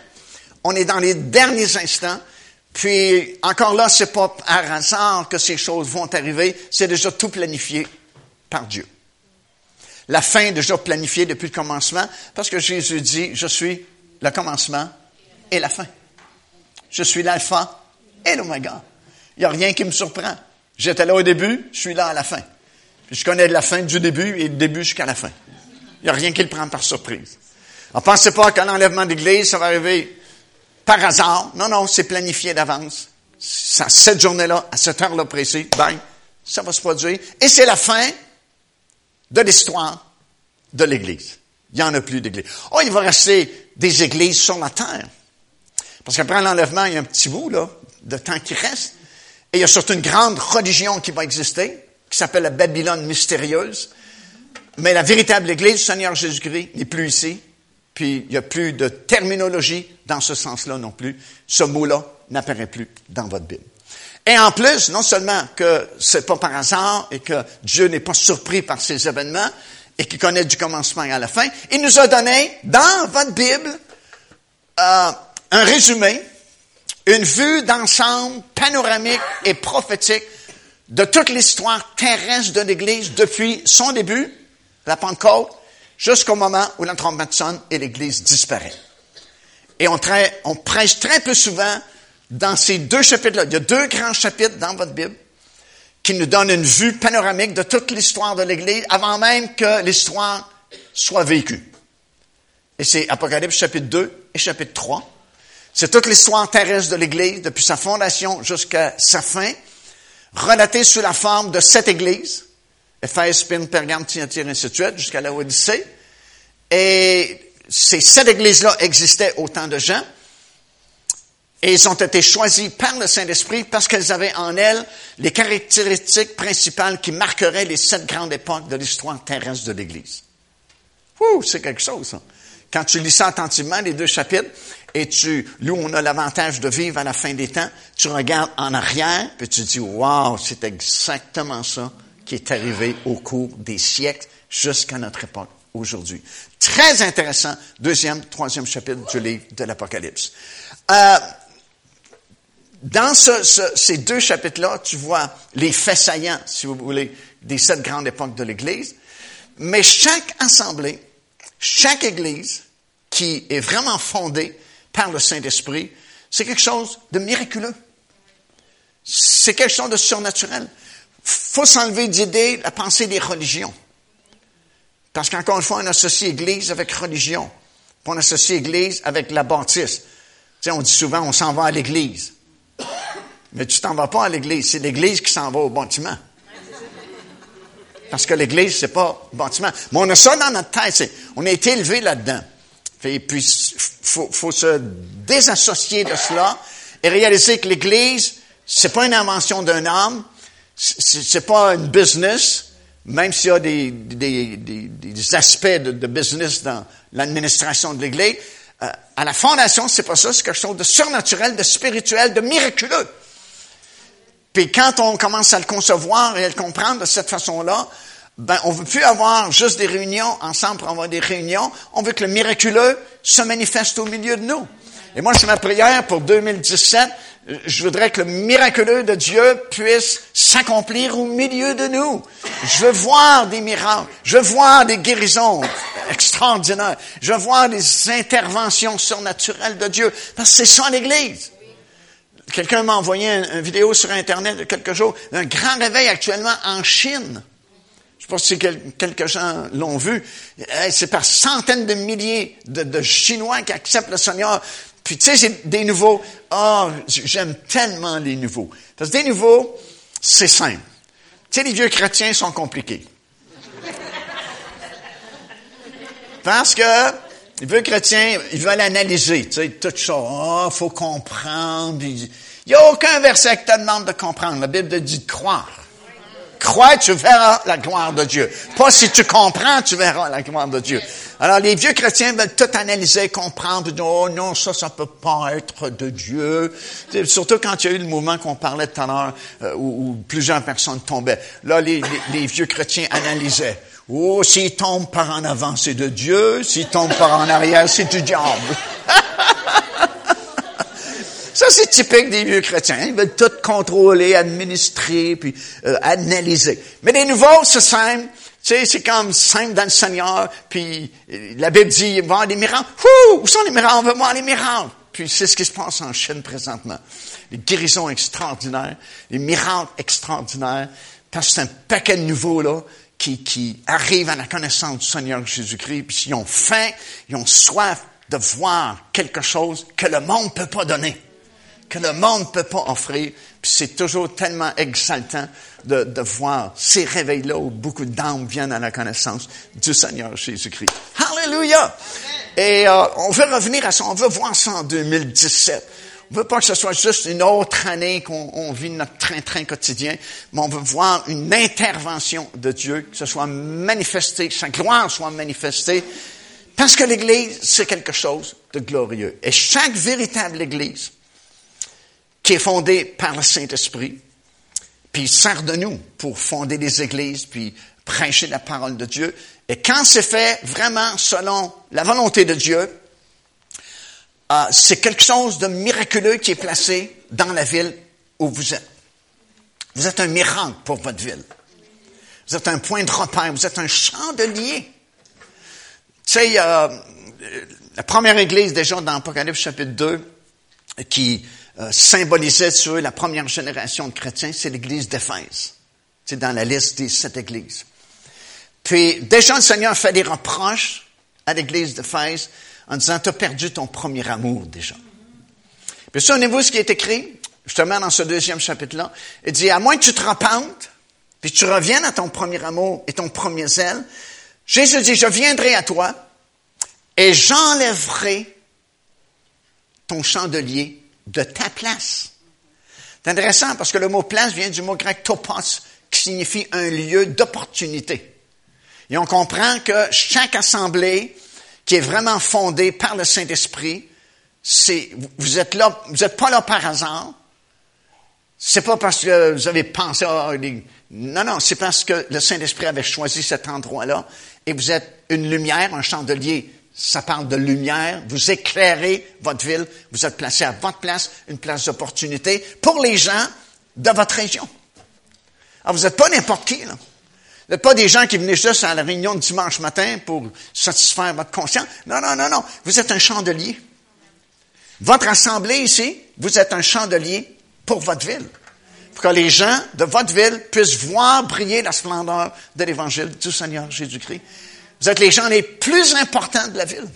[SPEAKER 1] On est dans les derniers instants. Puis, encore là, c'est pas par hasard que ces choses vont arriver, c'est déjà tout planifié par Dieu. La fin est déjà planifiée depuis le commencement, parce que Jésus dit, je suis le commencement et la fin. Je suis l'alpha et l'oméga. Il n'y a rien qui me surprend. J'étais là au début, je suis là à la fin. je connais la fin du début et le début jusqu'à la fin. Il n'y a rien qui le prend par surprise. Ne pensez pas qu'un enlèvement d'église, ça va arriver par hasard. Non, non, c'est planifié d'avance. Cette journée-là, à cette heure-là précise, ben, ça va se produire. Et c'est la fin de l'histoire de l'Église. Il n'y en a plus d'Église. Oh, il va rester des églises sur la terre. Parce qu'après l'enlèvement, il y a un petit bout là, de temps qui reste. Et il y a surtout une grande religion qui va exister, qui s'appelle la Babylone mystérieuse. mais la véritable Église Seigneur Jésus-Christ n'est plus ici. Puis il n'y a plus de terminologie dans ce sens-là non plus. Ce mot-là n'apparaît plus dans votre Bible. Et en plus, non seulement que c'est pas par hasard et que Dieu n'est pas surpris par ces événements et qu'il connaît du commencement à la fin, il nous a donné dans votre Bible euh, un résumé, une vue d'ensemble panoramique et prophétique de toute l'histoire terrestre de l'Église depuis son début, la Pentecôte, jusqu'au moment où la trompette sonne et l'Église disparaît. Et on, prêche très peu souvent dans ces deux chapitres-là. Il y a deux grands chapitres dans votre Bible qui nous donnent une vue panoramique de toute l'histoire de l'Église avant même que l'histoire soit vécue. Et c'est Apocalypse chapitre 2 et chapitre 3. C'est toute l'histoire terrestre de l'Église, depuis sa fondation jusqu'à sa fin, relatée sous la forme de sept églises, Éphèse, Spin, Pergame, Thyatire, ainsi de suite, jusqu'à la Odyssée. Et ces sept églises-là existaient au temps de Jean. Et ils ont été choisis par le Saint-Esprit parce qu'elles avaient en elles les caractéristiques principales qui marqueraient les sept grandes époques de l'histoire terrestre de l'Église. Ouh, c'est quelque chose, ça. Quand tu lis ça attentivement, les deux chapitres, et tu, nous, on a l'avantage de vivre à la fin des temps, tu regardes en arrière, puis tu dis, wow, c'est exactement ça qui est arrivé au cours des siècles jusqu'à notre époque aujourd'hui. Très intéressant, deuxième, troisième chapitre du livre de l'Apocalypse. Euh, dans ces deux chapitres-là, tu vois les faits saillants, si vous voulez, des sept grandes époques de l'Église. Mais chaque assemblée, chaque Église qui est vraiment fondée par le Saint-Esprit, c'est quelque chose de miraculeux. C'est quelque chose de surnaturel. Faut s'enlever d'idées la pensée des religions. Parce qu'encore une fois, on associe Église avec religion. on associe Église avec la baptiste. Tu on dit souvent, on s'en va à l'Église. Mais tu t'en vas pas à l'Église. C'est l'Église qui s'en va au bâtiment. Parce que l'Église, c'est pas bâtiment. Mais on a ça dans notre tête. On a été élevé là-dedans. Et puis, faut, faut se désassocier de cela et réaliser que l'Église, c'est pas une invention d'un homme, c'est pas une business, même s'il y a des, des, des, aspects de, de, business dans l'administration de l'Église. Euh, à la fondation, c'est pas ça, c'est quelque chose de surnaturel, de spirituel, de miraculeux. Puis quand on commence à le concevoir et à le comprendre de cette façon-là, ben, on veut plus avoir juste des réunions ensemble pour avoir des réunions. On veut que le miraculeux se manifeste au milieu de nous. Et moi, c'est ma prière pour 2017. Je voudrais que le miraculeux de Dieu puisse s'accomplir au milieu de nous. Je veux voir des miracles. Je veux voir des guérisons extraordinaires. Je veux voir des interventions surnaturelles de Dieu. Parce que c'est ça l'Église. Quelqu'un m'a envoyé une, vidéo sur Internet de quelques jours d'un grand réveil actuellement en Chine. Je sais pas si quelques gens l'ont vu. C'est par centaines de milliers de, Chinois qui acceptent le Seigneur. Puis tu sais, des nouveaux. Oh, j'aime tellement les nouveaux. Parce que des nouveaux, c'est simple. Tu sais, les vieux chrétiens sont compliqués. Parce que les vieux chrétiens, ils veulent analyser, tu sais, tout ça. Oh, faut comprendre. Il n'y a aucun verset qui te demande de comprendre. La Bible dit de croire. Crois, tu verras la gloire de Dieu. Pas si tu comprends, tu verras la gloire de Dieu. Alors, les vieux chrétiens veulent tout analyser, comprendre. Oh non, ça, ça peut pas être de Dieu. Surtout quand il y a eu le mouvement qu'on parlait tout à l'heure, euh, où, plusieurs personnes tombaient. Là, les, les vieux chrétiens analysaient. Oh, s'il tombe par en avant, c'est de Dieu. S'il tombe par en arrière, c'est du diable. Ça, c'est typique des vieux chrétiens. Ils veulent tout contrôler, administrer, puis euh, analyser. Mais les nouveaux, c'est simple. Tu sais, c'est comme simple dans le Seigneur. Puis la Bible dit, va y des miracles. Où sont les miracles? On veut voir les miracles. Puis c'est ce qui se passe en Chine présentement. Les guérisons extraordinaires, les miracles extraordinaires. Parce que c'est un paquet de nouveaux, là, qui, qui arrivent à la connaissance du Seigneur Jésus-Christ. Puis ils ont faim, ils ont soif de voir quelque chose que le monde ne peut pas donner que le monde ne peut pas offrir. Puis c'est toujours tellement exaltant de, de voir ces réveils-là où beaucoup d'âmes viennent à la connaissance du Seigneur Jésus-Christ. Hallelujah! Et euh, on veut revenir à ça, on veut voir ça en 2017. ne veut pas que ce soit juste une autre année qu'on vit notre train-train quotidien, mais on veut voir une intervention de Dieu, que ce soit manifesté, que sa gloire soit manifestée, parce que l'Église, c'est quelque chose de glorieux. Et chaque véritable Église, qui est fondée par le Saint-Esprit, puis sert de nous pour fonder des églises, puis prêcher la parole de Dieu. Et quand c'est fait vraiment selon la volonté de Dieu, euh, c'est quelque chose de miraculeux qui est placé dans la ville où vous êtes. Vous êtes un miracle pour votre ville. Vous êtes un point de repère, vous êtes un chandelier. Tu sais, euh, la première église déjà dans Apocalypse chapitre 2 qui euh, symbolisait sur la première génération de chrétiens, c'est l'église d'Éphèse. C'est dans la liste des sept églises. Puis déjà le Seigneur fait des reproches à l'église d'Éphèse en disant, tu as perdu ton premier amour déjà. Puis souvenez-vous ce qui est écrit, justement dans ce deuxième chapitre-là. Il dit, à moins que tu te repentes, puis tu reviennes à ton premier amour et ton premier zèle, Jésus dit, je viendrai à toi et j'enlèverai ton chandelier de ta place. C'est intéressant parce que le mot place vient du mot grec topos, qui signifie un lieu d'opportunité. Et on comprend que chaque assemblée qui est vraiment fondée par le Saint-Esprit, c'est, vous êtes là, vous n'êtes pas là par hasard. C'est pas parce que vous avez pensé, à non, non, c'est parce que le Saint-Esprit avait choisi cet endroit-là et vous êtes une lumière, un chandelier. Ça parle de lumière. Vous éclairez votre ville. Vous êtes placé à votre place, une place d'opportunité pour les gens de votre région. Alors, vous n'êtes pas n'importe qui, là. Vous n'êtes pas des gens qui venaient juste à la réunion de dimanche matin pour satisfaire votre conscience. Non, non, non, non. Vous êtes un chandelier. Votre assemblée ici, vous êtes un chandelier pour votre ville. Pour que les gens de votre ville puissent voir briller la splendeur de l'évangile du Seigneur Jésus-Christ. Vous êtes les gens les plus importants de la ville.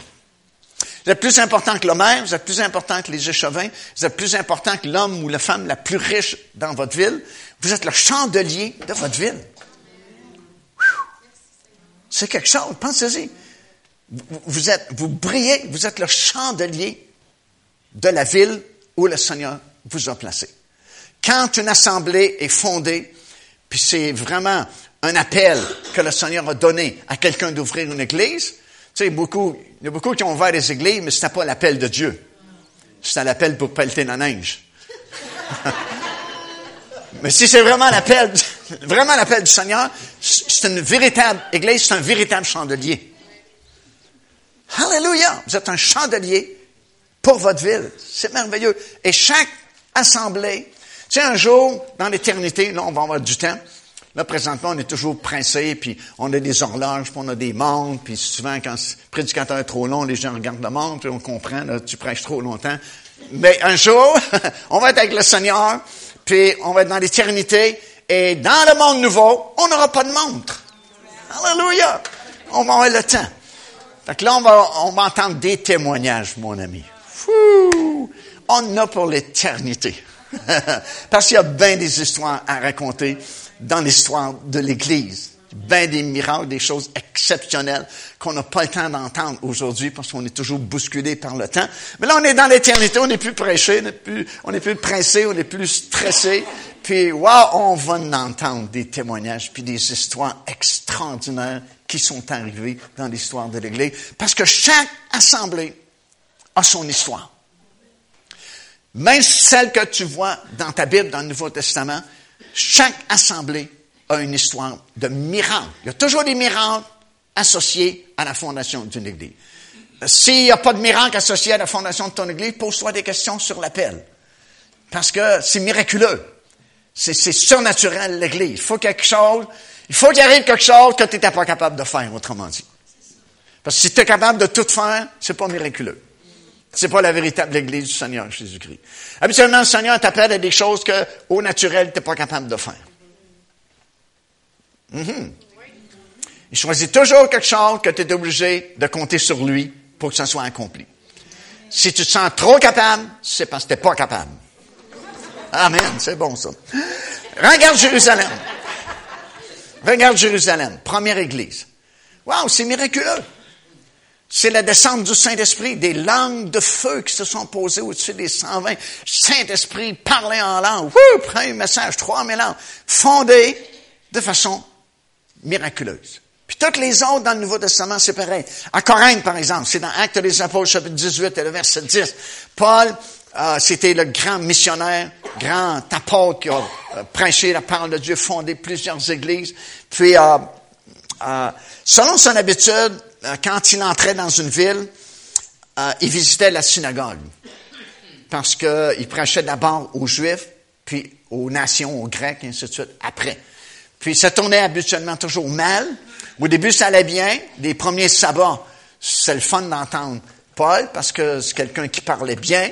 [SPEAKER 1] Vous êtes plus important que le maire, vous êtes plus important que les échevins, vous êtes plus important que l'homme ou la femme la plus riche dans votre ville. Vous êtes le chandelier de votre ville. C'est quelque chose, pensez-y. Vous, êtes, vous brillez, vous êtes le chandelier de la ville où le Seigneur vous a placé. Quand une assemblée est fondée, puis c'est vraiment un appel que le Seigneur a donné à quelqu'un d'ouvrir une église, tu beaucoup, il y a beaucoup qui ont ouvert des églises, mais ce pas l'appel de Dieu. C'est l'appel pour pelleter la neige. mais si c'est vraiment l'appel, vraiment l'appel du Seigneur, c'est une véritable église, c'est un véritable chandelier. Alléluia! Vous êtes un chandelier pour votre ville. C'est merveilleux. Et chaque assemblée, tu un jour, dans l'éternité, là, on va avoir du temps. Là, présentement, on est toujours pressé, puis on a des horloges, puis on a des montres, puis souvent, quand le prédicateur est trop long, les gens regardent la montre, puis on comprend, là, tu prêches trop longtemps. Mais un jour, on va être avec le Seigneur, puis on va être dans l'éternité, et dans le monde nouveau, on n'aura pas de montre. Alléluia! On va avoir le temps. Que là, on va, on va entendre des témoignages, mon ami. Fou! On en a pour l'éternité. Parce qu'il y a bien des histoires à raconter dans l'histoire de l'Église. Ben des miracles, des choses exceptionnelles qu'on n'a pas le temps d'entendre aujourd'hui parce qu'on est toujours bousculé par le temps. Mais là, on est dans l'éternité, on n'est plus prêché, on n'est plus, pressé, on n'est plus stressé. Puis, wow, on va entendre des témoignages puis des histoires extraordinaires qui sont arrivées dans l'histoire de l'Église. Parce que chaque assemblée a son histoire. Même celle que tu vois dans ta Bible, dans le Nouveau Testament, chaque assemblée a une histoire de miracle. Il y a toujours des miracles associés à la fondation d'une église. S'il n'y a pas de miracle associé à la fondation de ton église, pose-toi des questions sur l'appel. Parce que c'est miraculeux. C'est, surnaturel, l'église. Il faut quelque chose, il faut qu'il arrive quelque chose que tu n'étais pas capable de faire, autrement dit. Parce que si tu es capable de tout faire, c'est pas miraculeux. C'est pas la véritable Église du Seigneur Jésus-Christ. Habituellement, le Seigneur t'appelle à des choses que, au naturel, tu n'es pas capable de faire. Mm-hmm. Il choisit toujours quelque chose que tu es obligé de compter sur lui pour que ça soit accompli. Si tu te sens trop capable, c'est parce que tu n'es pas capable. Amen, c'est bon ça. Regarde Jérusalem. Regarde Jérusalem, première église. Wow, c'est miraculeux. C'est la descente du Saint-Esprit, des langues de feu qui se sont posées au-dessus des 120. Saint-Esprit parlait en langue. Wouh, premier message, 3000 ans. Fondé de façon miraculeuse. Puis toutes les autres dans le Nouveau Testament, c'est pareil. À Corinthe, par exemple, c'est dans Actes des Apôtres, chapitre 18 et le verset 10. Paul, euh, c'était le grand missionnaire, grand apôtre qui a euh, prêché la parole de Dieu, fondé plusieurs églises. Puis, euh, selon son habitude, quand il entrait dans une ville, euh, il visitait la synagogue. Parce qu'il prêchait d'abord aux Juifs, puis aux nations, aux Grecs, et ainsi de suite, après. Puis ça tournait habituellement toujours mal. Au début, ça allait bien. Les premiers sabbats, c'est le fun d'entendre Paul, parce que c'est quelqu'un qui parlait bien.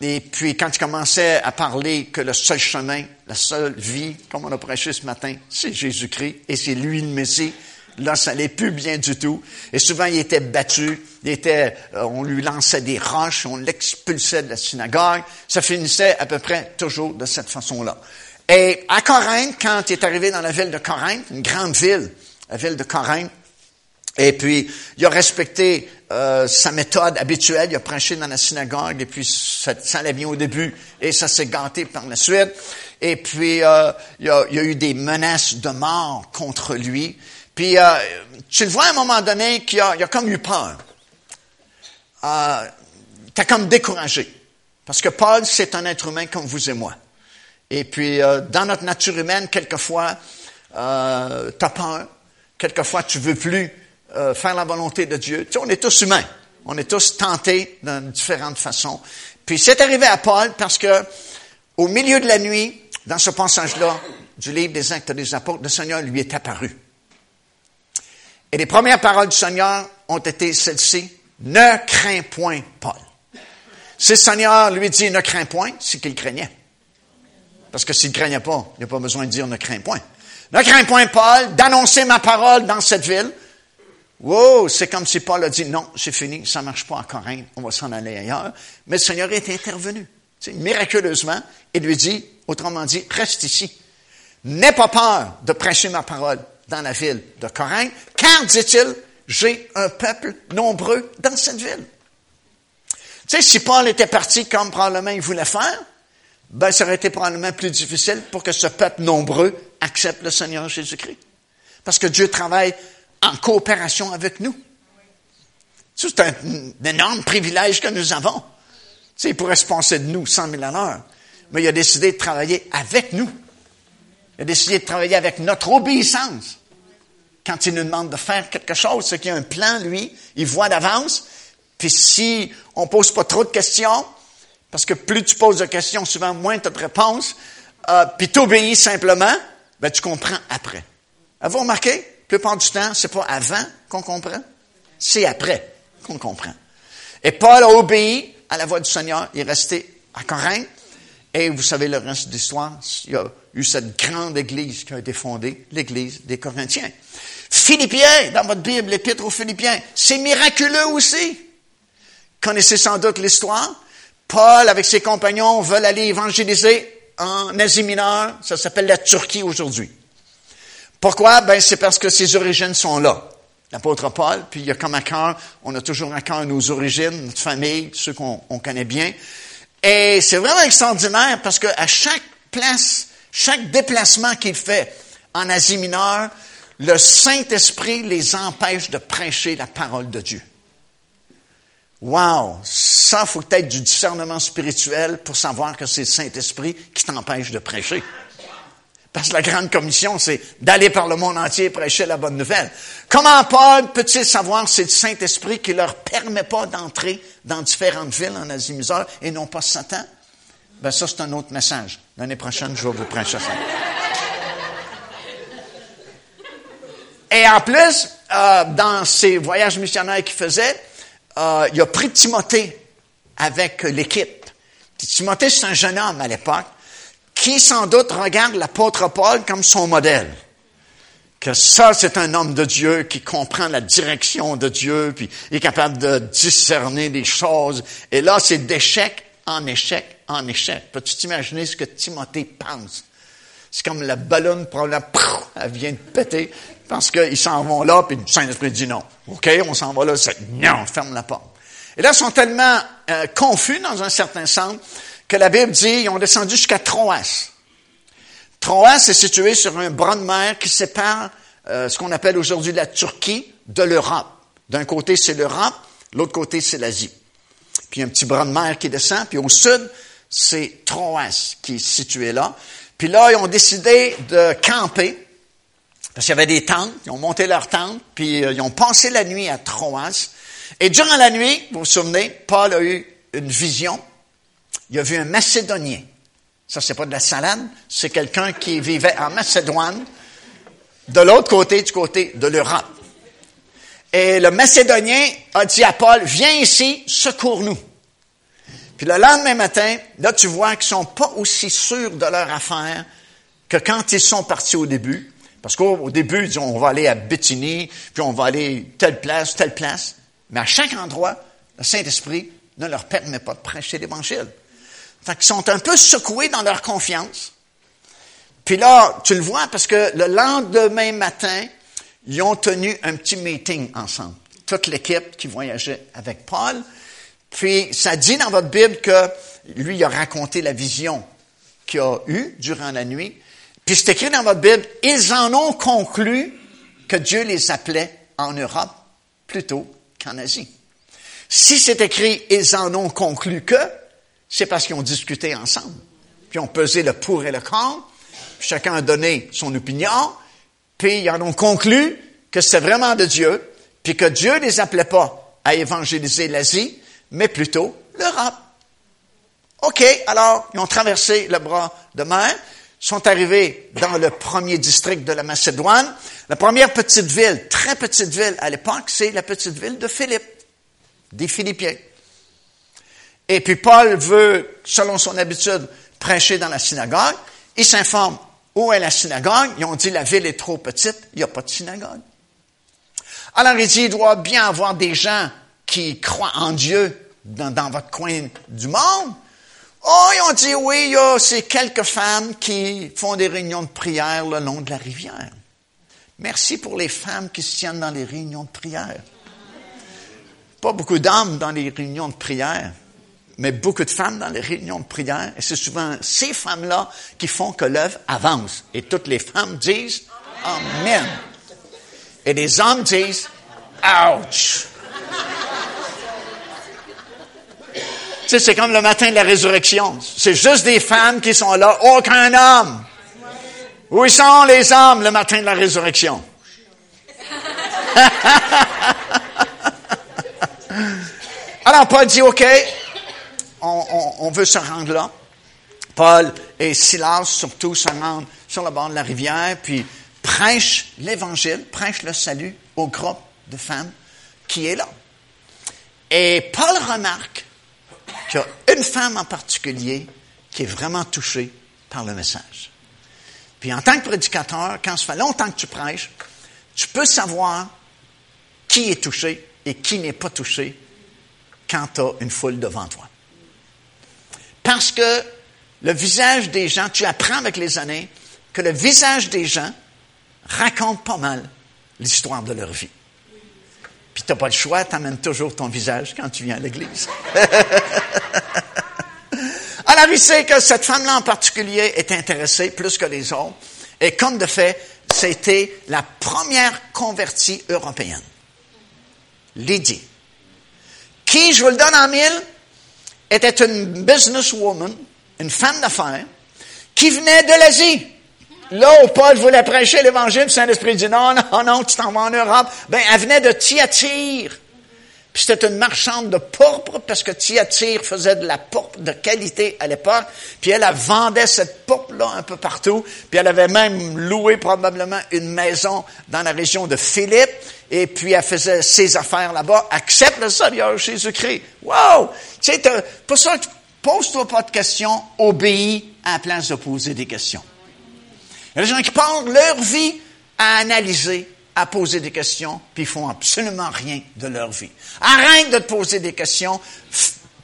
[SPEAKER 1] Et puis, quand il commençait à parler que le seul chemin, la seule vie, comme on a prêché ce matin, c'est Jésus-Christ, et c'est lui le Messie, Là, ça n'allait plus bien du tout. Et souvent, il était battu. Il était, euh, on lui lançait des roches, on l'expulsait de la synagogue. Ça finissait à peu près toujours de cette façon-là. Et à Corinthe, quand il est arrivé dans la ville de Corinthe, une grande ville, la ville de Corinthe, et puis il a respecté euh, sa méthode habituelle, il a prêché dans la synagogue, et puis ça, allait bien au début, et ça s'est gâté par la suite. Et puis euh, il, y a, il y a eu des menaces de mort contre lui. Puis euh, tu le vois à un moment donné qu'il a, il a comme eu peur. Euh, as comme découragé. Parce que Paul, c'est un être humain comme vous et moi. Et puis, euh, dans notre nature humaine, quelquefois, euh, tu as peur. Quelquefois, tu veux plus euh, faire la volonté de Dieu. Tu sais, on est tous humains. On est tous tentés de différentes façons. Puis c'est arrivé à Paul parce que, au milieu de la nuit, dans ce passage-là du livre des Actes des Apôtres, le Seigneur lui est apparu. Et les premières paroles du Seigneur ont été celles-ci. Ne crains point, Paul. Si le Seigneur lui dit ne crains point, c'est qu'il craignait. Parce que s'il ne craignait pas, il n'y a pas besoin de dire ne crains point. Ne crains point, Paul, d'annoncer ma parole dans cette ville. Wow, c'est comme si Paul a dit non, c'est fini, ça ne marche pas à Corinthe, on va s'en aller ailleurs. Mais le Seigneur est intervenu, miraculeusement, et lui dit, autrement dit, reste ici. N'aie pas peur de prêcher ma parole dans la ville de Corinthe, car, dit-il, j'ai un peuple nombreux dans cette ville. Tu sais, si Paul était parti comme probablement il voulait faire, ben, ça aurait été probablement plus difficile pour que ce peuple nombreux accepte le Seigneur Jésus-Christ. Parce que Dieu travaille en coopération avec nous. C'est un, énorme privilège que nous avons. Tu sais, il pourrait se penser de nous 100 000 à l'heure, mais il a décidé de travailler avec nous. Il a décidé de travailler avec notre obéissance. Quand il nous demande de faire quelque chose, c'est qu'il y a un plan, lui, il voit d'avance. Puis si on pose pas trop de questions, parce que plus tu poses de questions, souvent moins tu as de réponses, euh, puis tu obéis simplement, ben tu comprends après. Avez-vous remarqué? La plupart du temps, c'est pas avant qu'on comprend, c'est après qu'on comprend. Et Paul a obéi à la voix du Seigneur, il est resté à Corinthe, et vous savez le reste de l'histoire, il y a eu cette grande église qui a été fondée, l'église des Corinthiens. Philippiens, dans votre Bible, l'épître aux Philippiens, c'est miraculeux aussi. Connaissez sans doute l'histoire. Paul, avec ses compagnons, veulent aller évangéliser en Asie mineure. Ça s'appelle la Turquie aujourd'hui. Pourquoi? Ben, c'est parce que ses origines sont là. L'apôtre Paul, puis il y a comme à cœur, on a toujours à cœur nos origines, notre famille, ceux qu'on connaît bien. Et c'est vraiment extraordinaire parce qu'à chaque place, chaque déplacement qu'il fait en Asie mineure, le Saint-Esprit les empêche de prêcher la parole de Dieu. Wow! Ça, faut peut-être du discernement spirituel pour savoir que c'est le Saint-Esprit qui t'empêche de prêcher. Parce que la grande commission, c'est d'aller par le monde entier prêcher la bonne nouvelle. Comment Paul peut-il savoir c'est le Saint-Esprit qui leur permet pas d'entrer dans différentes villes en Asie mineure et non pas Satan? Ben ça, c'est un autre message. L'année prochaine, je vais vous prêcher ça. Et en plus, euh, dans ses voyages missionnaires qu'il faisait, euh, il a pris Timothée avec l'équipe. Timothée, c'est un jeune homme à l'époque qui sans doute regarde l'apôtre Paul comme son modèle. Que ça, c'est un homme de Dieu qui comprend la direction de Dieu, puis est capable de discerner des choses. Et là, c'est d'échec en échec en échec. Peux-tu t'imaginer ce que Timothée pense? C'est comme la ballonne, probablement, elle vient de péter parce qu'ils s'en vont là, puis le Saint-Esprit dit non. OK, on s'en va là, c'est non, ferme la porte. Et là, ils sont tellement euh, confus dans un certain sens que la Bible dit, ils ont descendu jusqu'à Troas. Troas est situé sur un bras de mer qui sépare euh, ce qu'on appelle aujourd'hui la Turquie de l'Europe. D'un côté, c'est l'Europe, l'autre côté, c'est l'Asie. Puis un petit bras de mer qui descend, puis au sud, c'est Troas qui est situé là. Puis là, ils ont décidé de camper, parce qu'il y avait des tentes, ils ont monté leurs tentes, puis euh, ils ont passé la nuit à Troas. Et durant la nuit, vous vous souvenez, Paul a eu une vision. Il a vu un Macédonien. Ça, c'est pas de la salade, c'est quelqu'un qui vivait en Macédoine, de l'autre côté, du côté de l'Europe. Et le Macédonien a dit à Paul, viens ici, secours-nous. Puis le lendemain matin, là, tu vois qu'ils sont pas aussi sûrs de leur affaire que quand ils sont partis au début. Parce qu'au début, ils disent, on va aller à Béthiny, puis on va aller telle place, telle place. Mais à chaque endroit, le Saint-Esprit ne leur permet pas de prêcher l'Évangile. Fait qu'ils sont un peu secoués dans leur confiance. Puis là, tu le vois parce que le lendemain matin, ils ont tenu un petit meeting ensemble. Toute l'équipe qui voyageait avec Paul. Puis ça dit dans votre Bible que lui il a raconté la vision qu'il a eue durant la nuit. Puis c'est écrit dans votre Bible, ils en ont conclu que Dieu les appelait en Europe plutôt qu'en Asie. Si c'est écrit, ils en ont conclu que, c'est parce qu'ils ont discuté ensemble. Puis ont pesé le pour et le contre. chacun a donné son opinion. Puis ils en ont conclu que c'est vraiment de Dieu. Puis que Dieu ne les appelait pas à évangéliser l'Asie, mais plutôt l'Europe. OK, alors ils ont traversé le bras de mer, sont arrivés dans le premier district de la Macédoine. La première petite ville, très petite ville à l'époque, c'est la petite ville de Philippe, des Philippiens. Et puis Paul veut, selon son habitude, prêcher dans la synagogue. Il s'informe où est la synagogue. Ils ont dit la ville est trop petite, il n'y a pas de synagogue. Alors il dit, il doit bien avoir des gens qui croient en Dieu dans, votre coin du monde. Oh, ils ont dit oui, il y a ces quelques femmes qui font des réunions de prière le long de la rivière. Merci pour les femmes qui se tiennent dans les réunions de prière. Pas beaucoup d'hommes dans les réunions de prière mais beaucoup de femmes dans les réunions de prière, et c'est souvent ces femmes-là qui font que l'œuvre avance. Et toutes les femmes disent Amen. Et les hommes disent Ouch. Sais, c'est comme le matin de la résurrection. C'est juste des femmes qui sont là, aucun homme. Où sont les hommes le matin de la résurrection? Alors Paul dit, OK, on, veut se rendre là. Paul et Silas, surtout, se rendent sur le bord de la rivière, puis prêchent l'Évangile, prêchent le salut au groupe de femmes qui est là. Et Paul remarque qu'il y a une femme en particulier qui est vraiment touchée par le message. Puis en tant que prédicateur, quand ça fait longtemps que tu prêches, tu peux savoir qui est touché et qui n'est pas touché quand tu as une foule devant toi. Parce que le visage des gens, tu apprends avec les années que le visage des gens raconte pas mal l'histoire de leur vie. Puis tu n'as pas le choix, tu amènes toujours ton visage quand tu viens à l'église. Alors il sait que cette femme-là en particulier est intéressée plus que les autres. Et comme de fait, c'était la première convertie européenne. Lydie. Qui, je vous le donne en mille, était une businesswoman, une femme d'affaires, qui venait de l'Asie. Là où Paul voulait prêcher l'Évangile, le Saint-Esprit dit non, non, non, tu t'en vas en Europe. Ben, elle venait de Thyatire. Puis c'était une marchande de pourpre parce que Thyatire faisait de la pourpre de qualité à l'époque. Puis elle, elle vendait cette pourpre-là un peu partout. Puis elle avait même loué probablement une maison dans la région de Philippe. Et puis elle faisait ses affaires là-bas. Accepte le Seigneur Jésus-Christ. Wow! Tu sais, pour ça, pose-toi pas de questions, obéis à la place de poser des questions. Il y a des gens qui passent leur vie à analyser à poser des questions, puis ils font absolument rien de leur vie. Arrête de te poser des questions,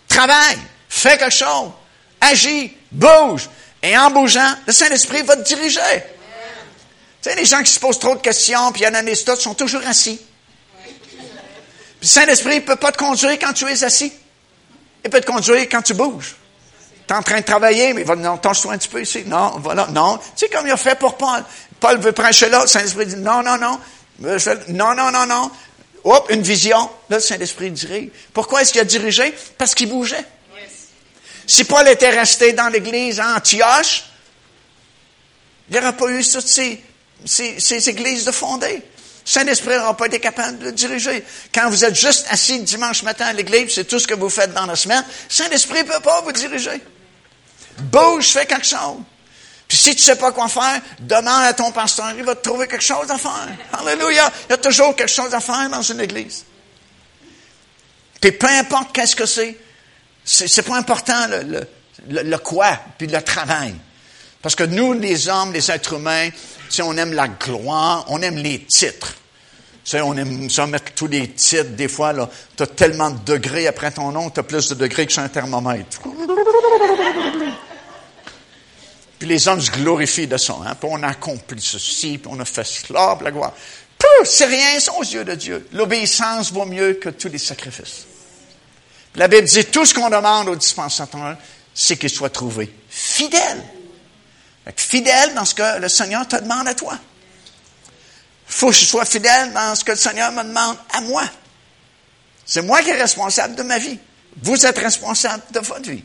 [SPEAKER 1] travaille, fais quelque chose, agis, bouge. Et en bougeant, le Saint-Esprit va te diriger. Tu sais, les gens qui se posent trop de questions, puis analysent tout, sont toujours assis. Puis le Saint-Esprit ne peut pas te conduire quand tu es assis. Il peut te conduire quand tu bouges. Tu es en train de travailler, mais il va non, toi un petit peu ici. Non, voilà, non. Tu sais, comme il a fait pour Paul. Paul veut prêcher là, Saint-Esprit dit non, non, non. Non, non, non, non. Hop, une vision. Là, le Saint-Esprit dirige. Pourquoi est-ce qu'il a dirigé? Parce qu'il bougeait. Si Paul était resté dans l'église à Antioche, il n'y aurait pas eu toutes ces, ces, églises de fondées. Saint-Esprit n'aura pas été capable de le diriger. Quand vous êtes juste assis dimanche matin à l'église, c'est tout ce que vous faites dans la semaine, Saint-Esprit ne peut pas vous diriger. Bouge, fais quelque chose. Puis si tu ne sais pas quoi faire, demande à ton pasteur, il va te trouver quelque chose à faire. Alléluia. Il y a toujours quelque chose à faire dans une église. Puis peu importe qu'est-ce que c'est, c'est pas important le, le, quoi, puis le travail. Parce que nous, les hommes, les êtres humains, si on aime la gloire, on aime les titres. On aime ça mettre tous les titres. Des fois, là, tu as tellement de degrés après ton nom, tu as plus de degrés que sur un thermomètre. Puis les hommes se glorifient de ça. Hein? Puis on a accompli ceci, puis on a fait cela, la gloire. C'est rien aux yeux de Dieu. L'obéissance vaut mieux que tous les sacrifices. La Bible dit, tout ce qu'on demande au dispensateur, c'est qu'il soit trouvé fidèle. Fidèle dans ce que le Seigneur te demande à toi. Faut que je sois fidèle dans ce que le Seigneur me demande à moi. C'est moi qui est responsable de ma vie. Vous êtes responsable de votre vie.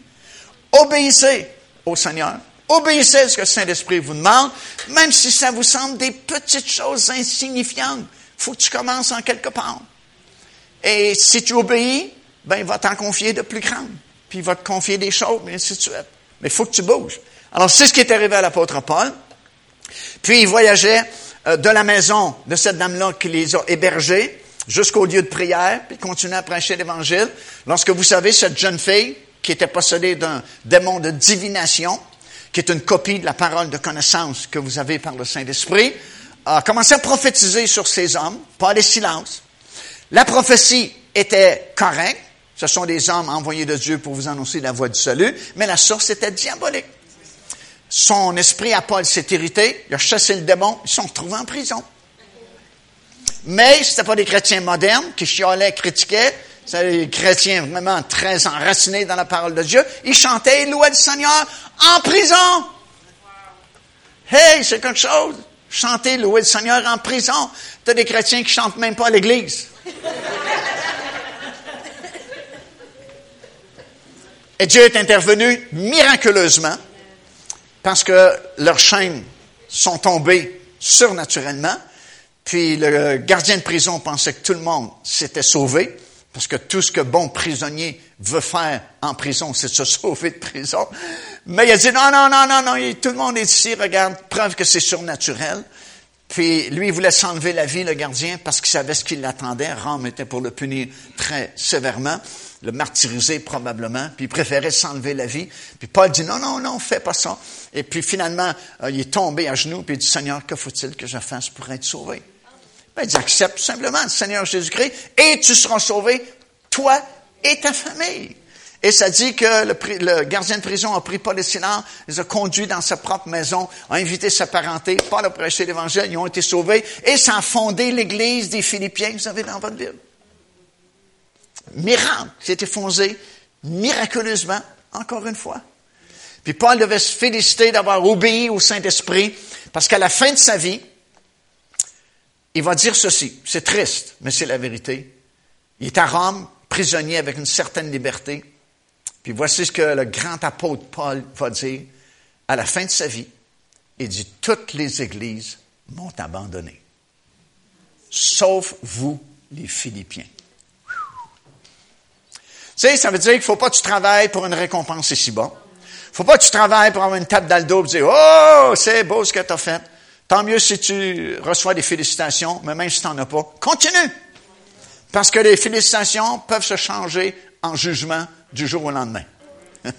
[SPEAKER 1] Obéissez au Seigneur. Obéissez à ce que le Saint-Esprit vous demande, même si ça vous semble des petites choses insignifiantes. Il faut que tu commences en quelque part. Et si tu obéis, ben, il va t'en confier de plus grandes. Puis il va te confier des choses, et ainsi de suite. Mais il faut que tu bouges. Alors, c'est ce qui est arrivé à l'apôtre Paul. Puis il voyageait de la maison de cette dame-là qui les a hébergés jusqu'au lieu de prière, puis il continuait à prêcher l'Évangile. Lorsque vous savez, cette jeune fille qui était possédée d'un démon de divination, qui est une copie de la parole de connaissance que vous avez par le Saint-Esprit, a commencé à prophétiser sur ces hommes, pas les silences. La prophétie était correcte, ce sont des hommes envoyés de Dieu pour vous annoncer la voie du salut, mais la source était diabolique. Son esprit à Paul s'est irrité, il a chassé le démon, ils sont retrouvés en prison. Mais ce pas des chrétiens modernes qui chiolaient, critiquaient, c'était des chrétiens vraiment très enracinés dans la parole de Dieu. Ils chantaient, ils le Seigneur en prison. Hey, c'est quelque chose. Chanter, louer le Seigneur en prison. Tu des chrétiens qui chantent même pas à l'église. Et Dieu est intervenu miraculeusement parce que leurs chaînes sont tombées surnaturellement. Puis le gardien de prison pensait que tout le monde s'était sauvé, parce que tout ce que bon prisonnier veut faire en prison, c'est se sauver de prison. Mais il a dit, non, non, non, non, non, tout le monde est ici, regarde, preuve que c'est surnaturel. Puis lui, il voulait s'enlever la vie, le gardien, parce qu'il savait ce qui l'attendait. Rome était pour le punir très sévèrement le martyriser probablement, puis il préférait s'enlever la vie. Puis Paul dit, non, non, non, fais pas ça. Et puis finalement, euh, il est tombé à genoux, puis il dit, Seigneur, que faut-il que je fasse pour être sauvé? Ben, il dit, accepte simplement le Seigneur Jésus-Christ, et tu seras sauvé, toi et ta famille. Et ça dit que le, gardien de prison a pris Paul et Silas, les a conduits dans sa propre maison, a invité sa parenté, Paul a prêché l'Évangile, ils ont été sauvés, et ça a fondé l'Église des Philippiens vous avez dans votre Bible miracle s'est effondré miraculeusement, encore une fois. Puis Paul devait se féliciter d'avoir obéi au Saint-Esprit, parce qu'à la fin de sa vie, il va dire ceci. C'est triste, mais c'est la vérité. Il est à Rome, prisonnier avec une certaine liberté. Puis voici ce que le grand apôtre Paul va dire à la fin de sa vie. Il dit, toutes les églises m'ont abandonné, sauf vous, les Philippiens. Sais, ça veut dire qu'il faut pas que tu travailles pour une récompense ici-bas. faut pas que tu travailles pour avoir une tape dans le dos et dire, oh, c'est beau ce que tu as fait. Tant mieux si tu reçois des félicitations, mais même si tu n'en as pas, continue. Parce que les félicitations peuvent se changer en jugement du jour au lendemain.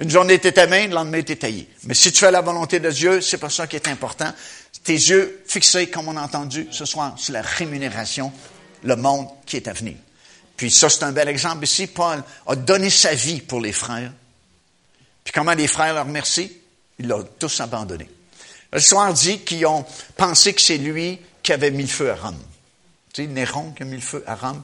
[SPEAKER 1] Une journée t'es aimé, le lendemain t'es taillé. Mais si tu fais la volonté de Dieu, c'est pas ça qui est important. Tes yeux fixés, comme on a entendu ce soir, sur la rémunération, le monde qui est à venir. Puis ça, c'est un bel exemple ici. Paul a donné sa vie pour les frères. Puis comment les frères leur remercient? Il l'a tous abandonné. L'histoire dit qu'ils ont pensé que c'est lui qui avait mis le feu à Rome. Tu sais, Néron qui a mis le feu à Rome.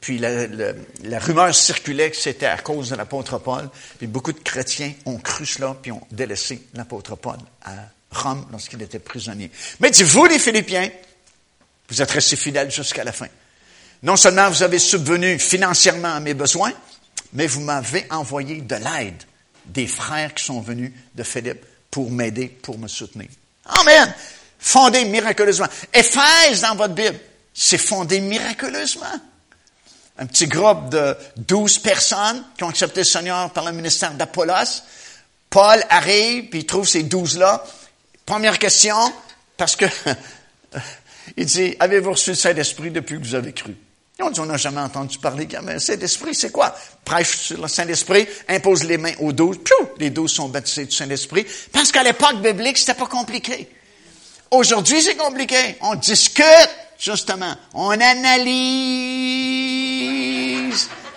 [SPEAKER 1] Puis la, la, rumeur circulait que c'était à cause de l'apôtre Paul. Puis beaucoup de chrétiens ont cru cela, puis ont délaissé l'apôtre Paul à Rome lorsqu'il était prisonnier. Mais dites-vous, les Philippiens, vous êtes restés fidèles jusqu'à la fin. Non seulement vous avez subvenu financièrement à mes besoins, mais vous m'avez envoyé de l'aide des frères qui sont venus de Philippe pour m'aider, pour me soutenir. Amen. Fondé miraculeusement. Éphèse dans votre Bible, c'est fondé miraculeusement. Un petit groupe de douze personnes qui ont accepté le Seigneur par le ministère d'Apollos. Paul arrive, puis il trouve ces douze-là. Première question, parce que il dit, avez-vous reçu le Saint-Esprit depuis que vous avez cru? On dit, on n'a jamais entendu parler. Le Saint-Esprit, c'est quoi? Prêche sur le Saint-Esprit, impose les mains aux douze. Piou! Les douze sont baptisés du Saint-Esprit. Parce qu'à l'époque biblique, c'était pas compliqué. Aujourd'hui, c'est compliqué. On discute, justement. On analyse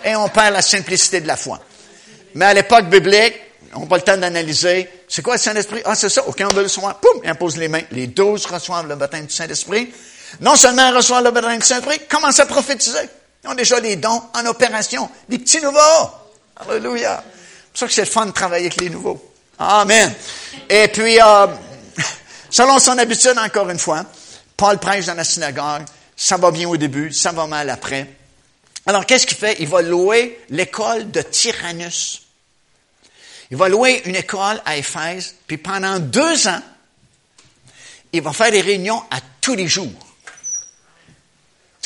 [SPEAKER 1] et on perd la simplicité de la foi. Mais à l'époque biblique, on n'a pas le temps d'analyser. C'est quoi le Saint-Esprit? Ah, c'est ça. Aucun veut le soin. Poum! Impose les mains. Les douze reçoivent le baptême du Saint-Esprit. Non seulement reçoivent le baptême du Saint-Esprit, commencent à prophétiser. Ils ont déjà les dons en opération. Des petits nouveaux. Alléluia. C'est pour ça que c'est le fun de travailler avec les nouveaux. Amen. Et puis, euh, selon son habitude, encore une fois, Paul prêche dans la synagogue. Ça va bien au début, ça va mal après. Alors, qu'est-ce qu'il fait? Il va louer l'école de Tyrannus. Il va louer une école à Éphèse, puis pendant deux ans, il va faire des réunions à tous les jours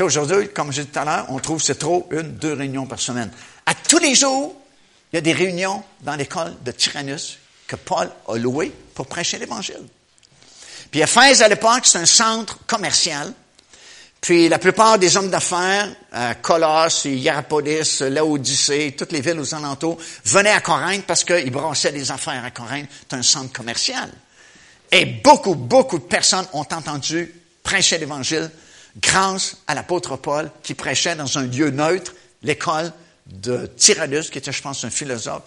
[SPEAKER 1] aujourd'hui, comme je disais tout à l'heure, on trouve c'est trop une, deux réunions par semaine. À tous les jours, il y a des réunions dans l'école de Tyrannus que Paul a loué pour prêcher l'Évangile. Puis Éphèse, à l'époque, c'est un centre commercial. Puis la plupart des hommes d'affaires, euh, Colosse, Hierapolis, Laodicée, toutes les villes aux alentours, venaient à Corinthe parce qu'ils brassaient des affaires à Corinthe. C'est un centre commercial. Et beaucoup, beaucoup de personnes ont entendu prêcher l'Évangile grâce à l'apôtre Paul qui prêchait dans un lieu neutre, l'école de Tyrannus, qui était, je pense, un philosophe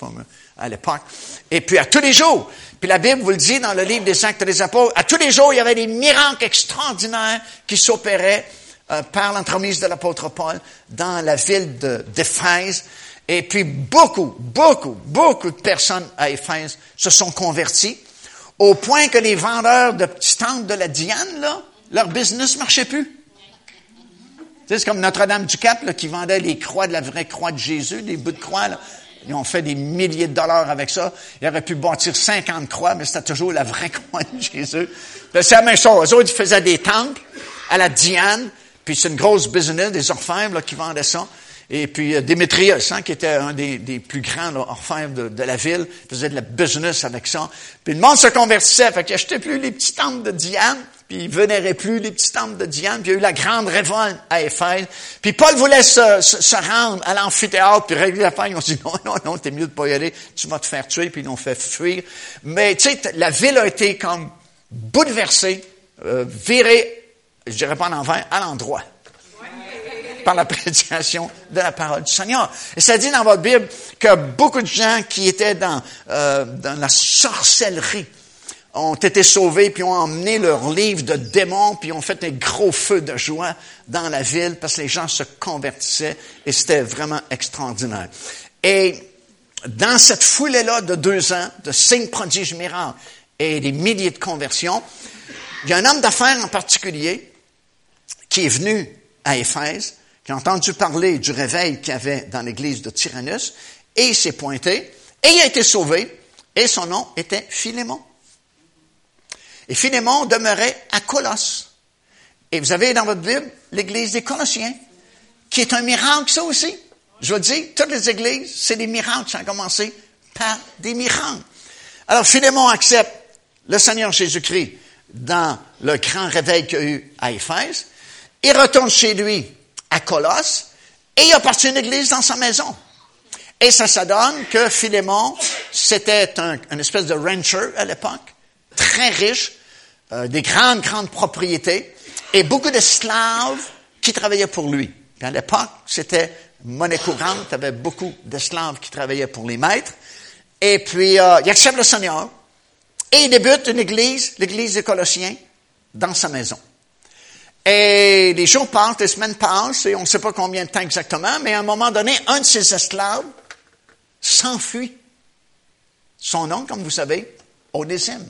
[SPEAKER 1] à l'époque. Et puis à tous les jours, puis la Bible vous le dit dans le livre des Actes des Apôtres, à tous les jours, il y avait des miracles extraordinaires qui s'opéraient euh, par l'entremise de l'apôtre Paul dans la ville d'Éphèse. Et puis beaucoup, beaucoup, beaucoup de personnes à Éphèse se sont converties, au point que les vendeurs de petits temples de la Diane, là, leur business marchait plus c'est comme Notre-Dame-du-Cap qui vendait les croix de la vraie croix de Jésus, des bouts de croix. Là. Ils ont fait des milliers de dollars avec ça. Ils auraient pu bâtir 50 croix, mais c'était toujours la vraie croix de Jésus. C'est la même chose. Eux autres, ils faisaient des temples à la Diane, puis c'est une grosse business, des orfèvres qui vendaient ça. Et puis euh, Démétrius, hein, qui était un des, plus grands orfèvres de, la ville, faisait de la business avec ça. Puis le monde se convertissait, fait qu'il achetait plus les petits temples de Diane, puis il vénérait plus les petits temples de Diane, puis il y a eu la grande révolte à Éphèse. Puis Paul voulait se, se, rendre à l'amphithéâtre, puis régler l'affaire. Ils ont dit, non, non, non, t'es mieux de pas y aller, tu vas te faire tuer, puis ils l'ont fait fuir. Mais tu sais, la ville a été comme bouleversée, euh, virée, je dirais pas en envers, à l'endroit par la prédication de la parole du Seigneur. Et ça dit dans votre Bible que beaucoup de gens qui étaient dans, euh, dans la sorcellerie ont été sauvés, puis ont emmené leur livre de démons, puis ont fait un gros feu de joie dans la ville parce que les gens se convertissaient et c'était vraiment extraordinaire. Et dans cette foulée-là de deux ans, de signes prodiges miracles et des milliers de conversions, il y a un homme d'affaires en particulier qui est venu à Éphèse qui a entendu parler du réveil qu'il y avait dans l'église de Tyrannus, et il s'est pointé, et il a été sauvé, et son nom était Philémon. Et Philémon demeurait à Colosse. Et vous avez dans votre Bible l'église des Colossiens, qui est un miracle, ça aussi. Je vous dis, toutes les églises, c'est des miracles, ça a commencé par des miracles. Alors Philémon accepte le Seigneur Jésus-Christ dans le grand réveil qu'il y a eu à Éphèse. Il retourne chez lui à Colosse et il a parti une église dans sa maison. Et ça, ça donne que Philémon, c'était un, une espèce de rancher à l'époque, très riche, euh, des grandes, grandes propriétés, et beaucoup d'esclaves qui travaillaient pour lui. Puis à l'époque, c'était monnaie courante, il y avait beaucoup d'esclaves qui travaillaient pour les maîtres. Et puis, euh, il accepte le Seigneur. Et il débute une église, l'église des Colossiens, dans sa maison. Et les jours passent, les semaines passent, et on ne sait pas combien de temps exactement, mais à un moment donné, un de ses esclaves s'enfuit. Son nom, comme vous savez, Onésime,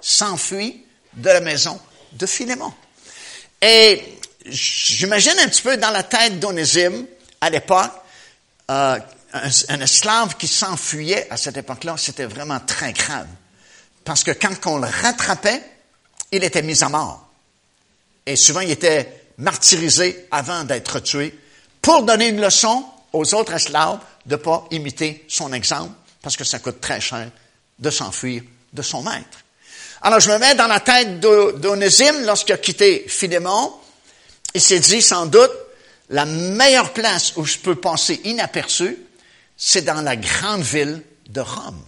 [SPEAKER 1] s'enfuit de la maison de Philémon. Et j'imagine un petit peu dans la tête d'Onésime, à l'époque, euh, un, un, esclave qui s'enfuyait à cette époque-là, c'était vraiment très grave. Parce que quand on le rattrapait, il était mis à mort. Et souvent, il était martyrisé avant d'être tué pour donner une leçon aux autres esclaves de ne pas imiter son exemple, parce que ça coûte très cher de s'enfuir de son maître. Alors, je me mets dans la tête d'Onésime lorsqu'il a quitté Philémon. Il s'est dit, sans doute, la meilleure place où je peux passer inaperçu, c'est dans la grande ville de Rome.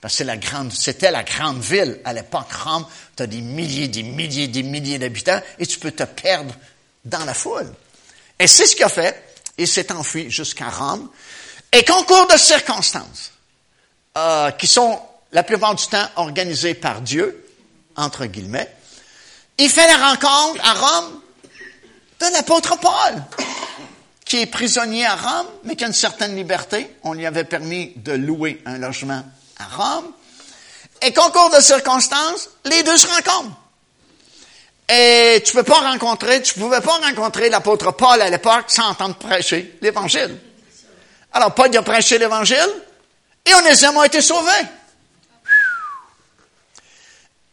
[SPEAKER 1] Parce que c'était la grande ville à l'époque, Rome. Tu as des milliers, des milliers, des milliers d'habitants et tu peux te perdre dans la foule. Et c'est ce qu'il a fait. Il s'est enfui jusqu'à Rome. Et concours de circonstances, euh, qui sont la plupart du temps organisés par Dieu, entre guillemets, il fait la rencontre à Rome de l'apôtre Paul, qui est prisonnier à Rome, mais qui a une certaine liberté. On lui avait permis de louer un logement à Rome. Et concours de circonstances, les deux se rencontrent. Et tu peux pas rencontrer, tu pouvais pas rencontrer l'apôtre Paul à l'époque sans entendre prêcher l'Évangile. Alors Paul a prêché l'Évangile et Onésime a été sauvé.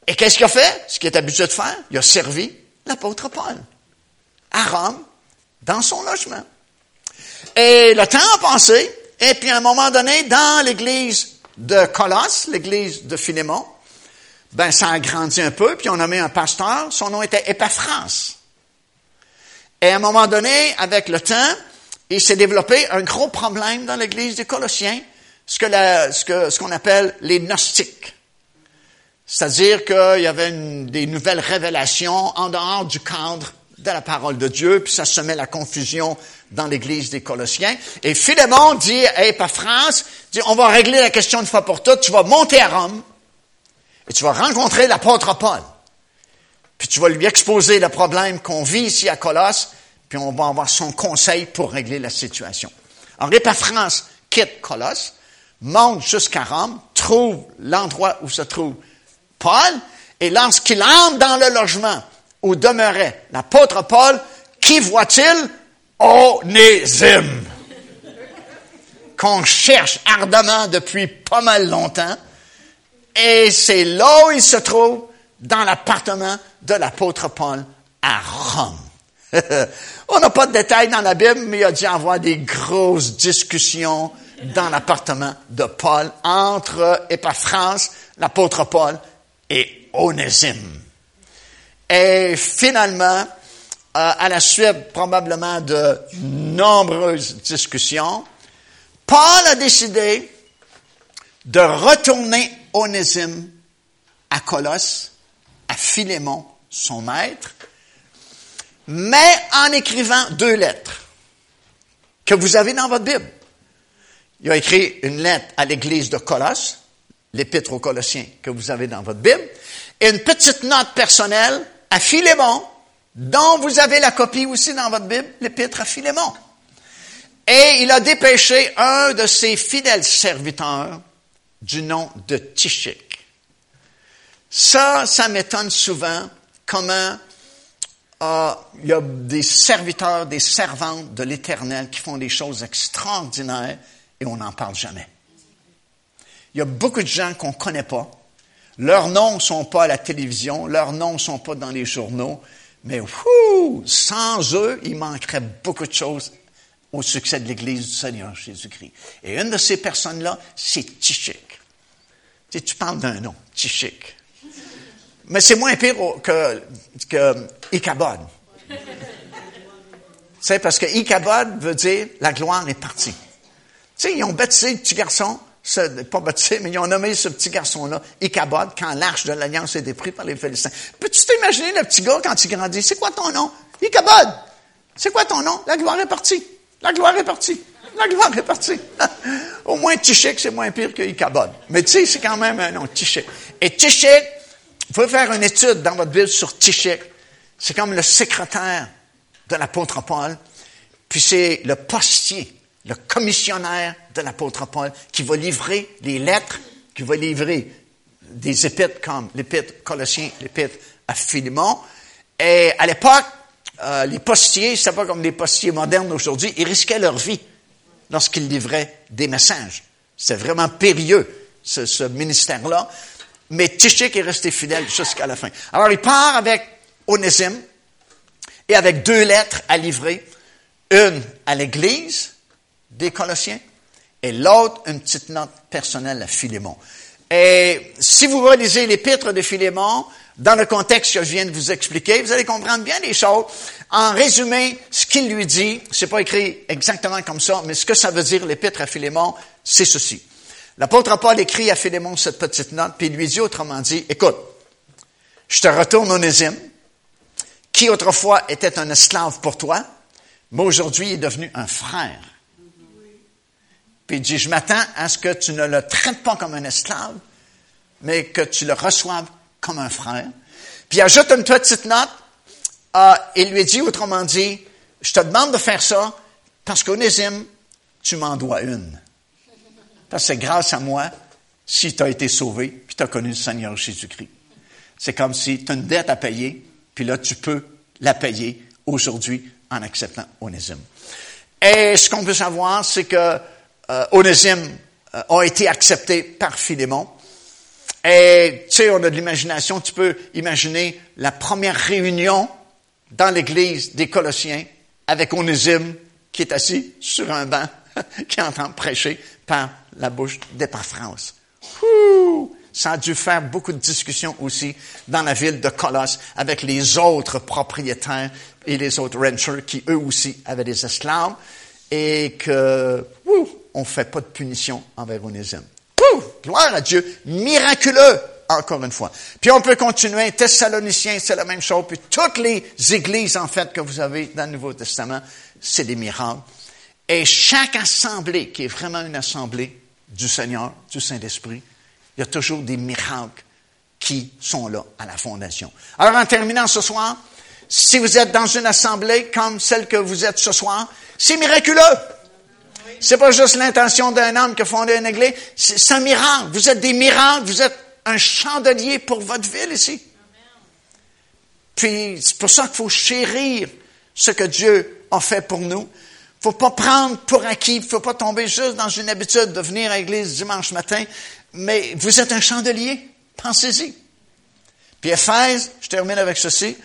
[SPEAKER 1] Et qu'est-ce qu'il a fait? Ce qu'il est habitué de faire, il a servi l'apôtre Paul à Rome, dans son logement. Et le temps a passé, et puis à un moment donné, dans l'église de Colosse, l'église de Philémon, ben ça a grandi un peu, puis on a mis un pasteur, son nom était Epaphras. Et à un moment donné, avec le temps, il s'est développé un gros problème dans l'église des Colossiens, ce que ce que, ce qu'on appelle les gnostiques. C'est-à-dire qu'il y avait des nouvelles révélations en dehors du cadre de la parole de Dieu, puis ça semait la confusion dans l'église des Colossiens. Et Philémon dit à Epaphras, dit, on va régler la question une fois pour toutes, tu vas monter à Rome, et tu vas rencontrer l'apôtre Paul. Puis tu vas lui exposer le problème qu'on vit ici à Colosse, puis on va avoir son conseil pour régler la situation. Alors Epaphras quitte Colosse, monte jusqu'à Rome, trouve l'endroit où se trouve Paul, et lorsqu'il entre dans le logement où demeurait l'apôtre Paul, qui voit-il? Onésime, qu'on cherche ardemment depuis pas mal longtemps, et c'est là où il se trouve, dans l'appartement de l'apôtre Paul à Rome. On n'a pas de détails dans la Bible, mais il a dû avoir des grosses discussions dans l'appartement de Paul entre Epaphras, l'apôtre Paul, et Onésime. Et finalement, euh, à la suite probablement de nombreuses discussions, Paul a décidé de retourner Onésime à Colosse, à Philémon, son maître, mais en écrivant deux lettres que vous avez dans votre Bible. Il a écrit une lettre à l'église de Colosse, l'épître aux Colossiens que vous avez dans votre Bible, et une petite note personnelle à Philémon, dont vous avez la copie aussi dans votre Bible, l'épître à Philémon. Et il a dépêché un de ses fidèles serviteurs du nom de Tichik. Ça, ça m'étonne souvent comment euh, il y a des serviteurs, des servantes de l'Éternel qui font des choses extraordinaires et on n'en parle jamais. Il y a beaucoup de gens qu'on ne connaît pas. Leurs noms ne sont pas à la télévision, leurs noms ne sont pas dans les journaux, mais whoo, sans eux, il manquerait beaucoup de choses au succès de l'Église du Seigneur Jésus-Christ. Et une de ces personnes-là, c'est Tichik. Tu, tu parles d'un nom, Tichik. Mais c'est moins pire que, que Ichabod. sais, parce que Ichabod veut dire la gloire est partie. Tu sais, ils ont baptisé le petit garçon pas baptisé, mais ils ont nommé ce petit garçon-là Ichabod quand l'arche de l'Alliance est pris par les Philistins. Peux-tu t'imaginer le petit gars quand il grandit? C'est quoi ton nom? Ichabod! C'est quoi ton nom? La gloire est partie. La gloire est partie. La gloire est partie. au moins Tichik, c'est moins pire que Ichabod. Mais tu sais, c'est quand même un nom, Tichik. Et Tichik, vous pouvez faire une étude dans votre Bible sur Tichik. C'est comme le secrétaire de l'apôtre Paul, puis c'est le postier, le commissionnaire de l'apôtre Paul qui va livrer les lettres, qui va livrer des épîtres comme l'épître Colossiens, l'épître à Philémon. Et à l'époque, euh, les postiers, c'est pas comme les postiers modernes aujourd'hui, ils risquaient leur vie lorsqu'ils livraient des messages. C'est vraiment périlleux, ce, ce ministère-là. Mais Tichik est resté fidèle jusqu'à la fin. Alors, il part avec Onésime et avec deux lettres à livrer. Une à l'Église des Colossiens et l'autre, une petite note personnelle à Philémon. Et si vous relisez l'épître de Philémon, dans le contexte que je viens de vous expliquer, vous allez comprendre bien les choses. En résumé, ce qu'il lui dit, c'est pas écrit exactement comme ça, mais ce que ça veut dire l'épître à Philémon, c'est ceci. L'apôtre Paul écrit à Philémon cette petite note, puis il lui dit autrement dit, écoute, je te retourne Onésime, qui autrefois était un esclave pour toi, mais aujourd'hui est devenu un frère. Puis il dit, je m'attends à ce que tu ne le traites pas comme un esclave, mais que tu le reçoives comme un frère. Puis il ajoute une petite note, euh, il lui dit, autrement dit, je te demande de faire ça parce qu'Onésime, tu m'en dois une. Parce que c'est grâce à moi si tu as été sauvé, puis tu as connu le Seigneur Jésus-Christ. C'est comme si tu as une dette à payer, puis là, tu peux la payer aujourd'hui en acceptant Onésime. Et ce qu'on peut savoir, c'est que euh, Onésime euh, a été accepté par Philémon. Et tu sais, on a de l'imagination, tu peux imaginer la première réunion dans l'église des Colossiens avec Onésime qui est assis sur un banc, qui entend prêcher par la bouche d'Épaphras. Ça a dû faire beaucoup de discussions aussi dans la ville de Colosse avec les autres propriétaires et les autres ranchers qui eux aussi avaient des esclaves et que, ouh, on fait pas de punition envers Onésime. Gloire à Dieu, miraculeux, encore une fois. Puis on peut continuer, Thessaloniciens, c'est la même chose, puis toutes les églises, en fait, que vous avez dans le Nouveau Testament, c'est des miracles. Et chaque assemblée, qui est vraiment une assemblée du Seigneur, du Saint-Esprit, il y a toujours des miracles qui sont là à la fondation. Alors, en terminant ce soir, si vous êtes dans une assemblée comme celle que vous êtes ce soir, c'est miraculeux. C'est pas juste l'intention d'un homme qui a fondé une église, c'est un miracle. Vous êtes des miracles, vous êtes un chandelier pour votre ville ici. Puis c'est pour ça qu'il faut chérir ce que Dieu a fait pour nous. Il faut pas prendre pour acquis, il faut pas tomber juste dans une habitude de venir à l'église dimanche matin, mais vous êtes un chandelier, pensez-y. Puis Éphèse, je termine avec ceci,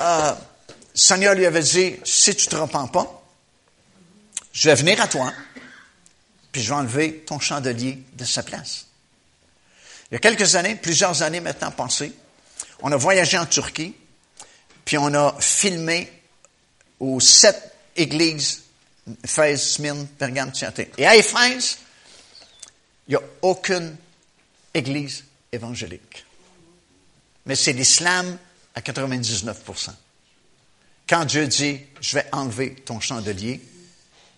[SPEAKER 1] euh, Seigneur lui avait dit, si tu te repens pas, je vais venir à toi, puis je vais enlever ton chandelier de sa place. Il y a quelques années, plusieurs années maintenant passées, on a voyagé en Turquie, puis on a filmé aux sept églises, Éphèse, Smyrne, Pergame, Thyatire. Et à Éphèse, il n'y a aucune église évangélique. Mais c'est l'islam à 99% Quand Dieu dit, je vais enlever ton chandelier,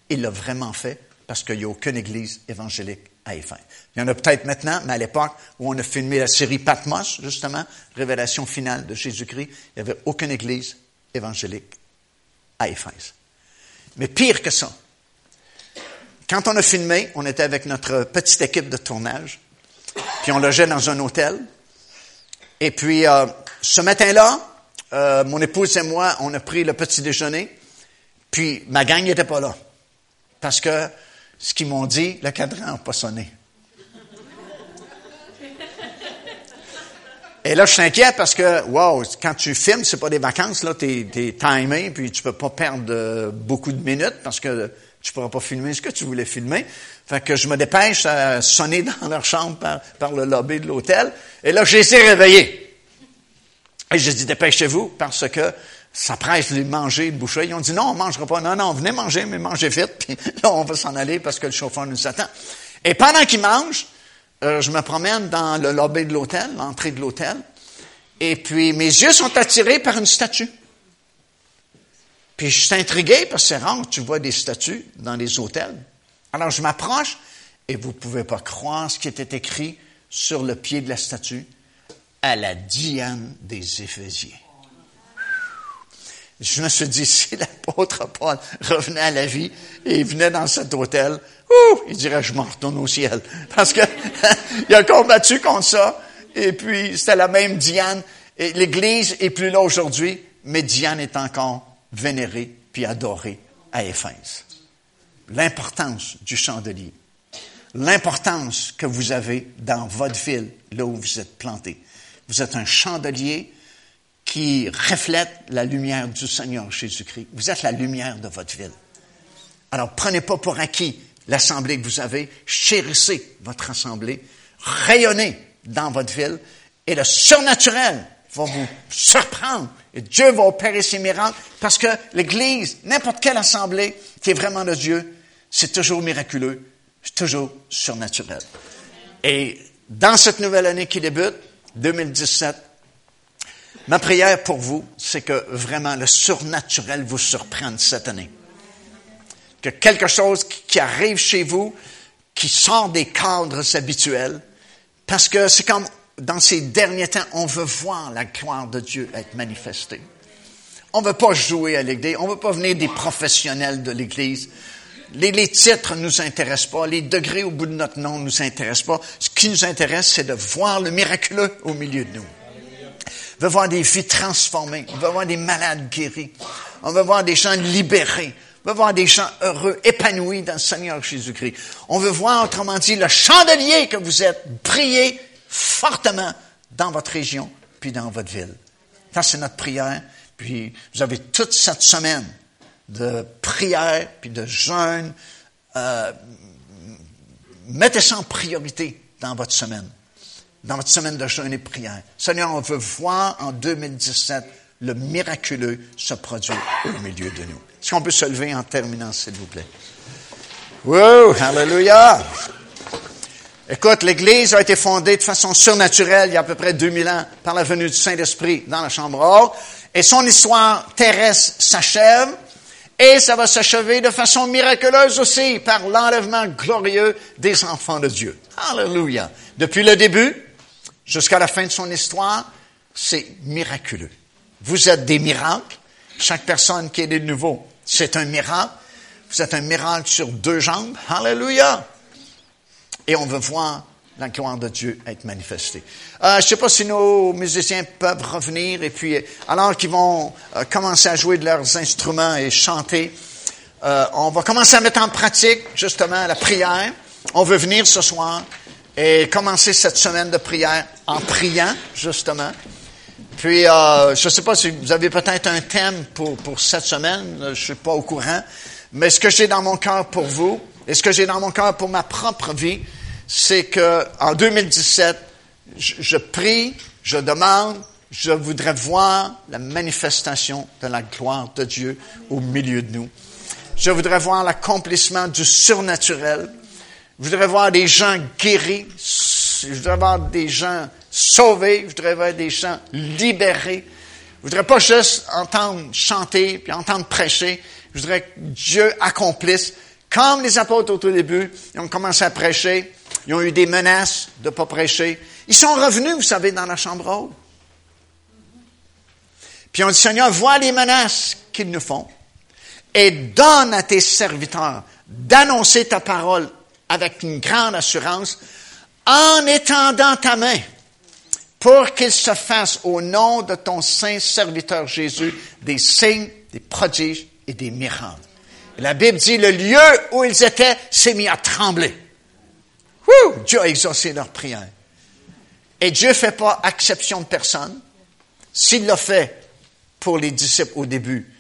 [SPEAKER 1] il l'a vraiment fait parce qu'il n'y a aucune église évangélique à Éphèse. Il y en a peut-être maintenant, mais à l'époque où on a filmé la série Patmos, justement, révélation finale de Jésus-Christ, il n'y avait aucune église évangélique à Éphèse. Mais pire que ça, quand on a filmé, on était avec notre petite équipe de tournage, puis on logeait dans un hôtel. Et puis, euh, ce matin-là, euh, mon épouse et moi, on a pris le petit déjeuner, puis ma gang n'était pas là. Parce que ce qu'ils m'ont dit, le cadran n'a pas sonné. Et là, je suis inquiet parce que, wow, quand tu filmes, c'est pas des vacances, là, t'es, es timé, puis tu peux pas perdre beaucoup de minutes parce que tu pourras pas filmer ce que tu voulais filmer. Fait que je me dépêche à sonner dans leur chambre par, le lobby de l'hôtel. Et là, j'ai essayé réveiller. Et j'ai dit, dépêchez-vous parce que ça presse de manger, de boucher. Ils ont dit, non, on ne mangera pas. Non, non, venez manger, mais mangez vite. Puis là, on va s'en aller parce que le chauffeur nous attend. Et pendant qu'ils mangent, euh, je me promène dans le lobby de l'hôtel, l'entrée de l'hôtel. Et puis, mes yeux sont attirés par une statue. Puis, je suis intrigué parce que c'est rare tu vois des statues dans les hôtels. Alors, je m'approche et vous ne pouvez pas croire ce qui était écrit sur le pied de la statue, à la Diane des Éphésiens. Je me suis dit, si l'apôtre Paul revenait à la vie et il venait dans cet hôtel, ouh, il dirait, je m'en retourne au ciel. Parce que il a combattu contre ça. Et puis, c'était la même Diane. Et l'église est plus là aujourd'hui, mais Diane est encore vénérée puis adorée à Éphèse. L'importance du chandelier. L'importance que vous avez dans votre ville, là où vous êtes planté. Vous êtes un chandelier qui reflète la lumière du Seigneur Jésus-Christ. Vous êtes la lumière de votre ville. Alors, prenez pas pour acquis l'assemblée que vous avez, chérissez votre assemblée, rayonnez dans votre ville, et le surnaturel va vous surprendre, et Dieu va opérer ses miracles, parce que l'Église, n'importe quelle assemblée qui est vraiment de Dieu, c'est toujours miraculeux, c'est toujours surnaturel. Et dans cette nouvelle année qui débute, 2017, ma prière pour vous, c'est que vraiment le surnaturel vous surprenne cette année. Que quelque chose qui arrive chez vous, qui sort des cadres habituels, parce que c'est comme dans ces derniers temps, on veut voir la gloire de Dieu être manifestée. On ne veut pas jouer à l'Église, on ne veut pas venir des professionnels de l'Église. Les, les titres ne nous intéressent pas, les degrés au bout de notre nom ne nous intéressent pas. Ce qui nous intéresse, c'est de voir le miraculeux au milieu de nous. On veut voir des vies transformées, on veut voir des malades guéris, on veut voir des gens libérés, on veut voir des gens heureux, épanouis dans le Seigneur Jésus-Christ. On veut voir, autrement dit, le chandelier que vous êtes briller fortement dans votre région, puis dans votre ville. Ça, c'est notre prière. Puis vous avez toute cette semaine de prière, puis de jeûne. Euh, mettez ça en priorité dans votre semaine, dans votre semaine de jeûne et de prière. Seigneur, on veut voir en 2017 le miraculeux se produire au milieu de nous. Est-ce qu'on peut se lever en terminant, s'il vous plaît? Wow, hallelujah! Écoute, l'Église a été fondée de façon surnaturelle il y a à peu près 2000 ans par la venue du Saint-Esprit dans la chambre haute. Et son histoire terrestre s'achève. Et ça va s'achever de façon miraculeuse aussi par l'enlèvement glorieux des enfants de Dieu. Alléluia. Depuis le début jusqu'à la fin de son histoire, c'est miraculeux. Vous êtes des miracles. Chaque personne qui est de nouveau, c'est un miracle. Vous êtes un miracle sur deux jambes. Alléluia. Et on veut voir la gloire de Dieu être manifestée. Euh, je ne sais pas si nos musiciens peuvent revenir et puis alors qu'ils vont euh, commencer à jouer de leurs instruments et chanter, euh, on va commencer à mettre en pratique justement la prière. On veut venir ce soir et commencer cette semaine de prière en priant justement. Puis euh, je ne sais pas si vous avez peut-être un thème pour, pour cette semaine, je ne suis pas au courant, mais ce que j'ai dans mon cœur pour vous et ce que j'ai dans mon cœur pour ma propre vie, c'est que en 2017, je, prie, je demande, je voudrais voir la manifestation de la gloire de Dieu au milieu de nous. Je voudrais voir l'accomplissement du surnaturel. Je voudrais voir des gens guéris. Je voudrais voir des gens sauvés. Je voudrais voir des gens libérés. Je voudrais pas juste entendre chanter puis entendre prêcher. Je voudrais que Dieu accomplisse. Comme les apôtres au tout début, ils ont commencé à prêcher. Ils ont eu des menaces de pas prêcher. Ils sont revenus, vous savez, dans la chambre haute. Puis on dit, Seigneur, vois les menaces qu'ils nous font et donne à tes serviteurs d'annoncer ta parole avec une grande assurance en étendant ta main pour qu'il se fasse au nom de ton saint serviteur Jésus des signes, des prodiges et des miracles. la Bible dit, le lieu où ils étaient s'est mis à trembler. Dieu a exaucé leur prière. Et Dieu ne fait pas exception de personne. S'il l'a fait pour les disciples au début,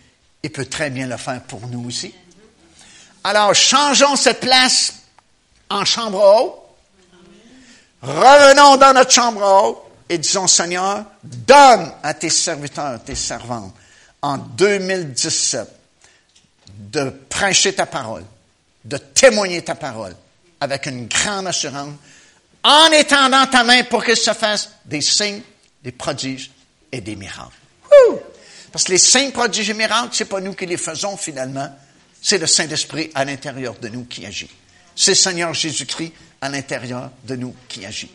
[SPEAKER 1] il peut très bien le faire pour nous aussi. Alors, changeons cette place en chambre haute. Revenons dans notre chambre haute et disons, Seigneur, donne à tes serviteurs, tes servantes, en 2017, de prêcher ta parole, de témoigner ta parole, avec une grande assurance, en étendant ta main pour qu'il se fasse des signes, des prodiges et des miracles. Parce que les signes, prodiges et miracles, c'est pas nous qui les faisons finalement, c'est le Saint-Esprit à l'intérieur de nous qui agit. C'est Seigneur Jésus-Christ à l'intérieur de nous qui agit.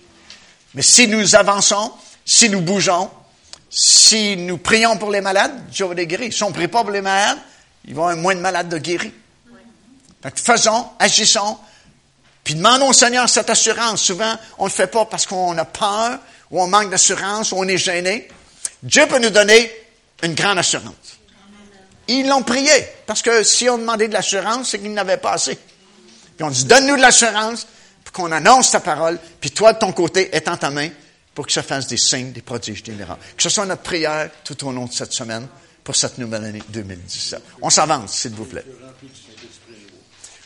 [SPEAKER 1] Mais si nous avançons, si nous bougeons, si nous prions pour les malades, Dieu va les guérir. Si on ne prie pas pour les malades, il va y avoir moins de malades de guérir. faisons, agissons, puis demandons au Seigneur cette assurance. Souvent, on ne le fait pas parce qu'on a peur, ou on manque d'assurance, ou on est gêné. Dieu peut nous donner une grande assurance. Ils l'ont prié, parce que si on demandait de l'assurance, c'est qu'ils n'avaient pas assez. Puis on dit, donne-nous de l'assurance, pour qu'on annonce ta parole, puis toi, de ton côté, étends ta main, pour que ça fasse des signes, des prodiges, des miracles. Que ce soit notre prière tout au long de cette semaine, pour cette nouvelle année 2017. On s'avance, s'il vous plaît.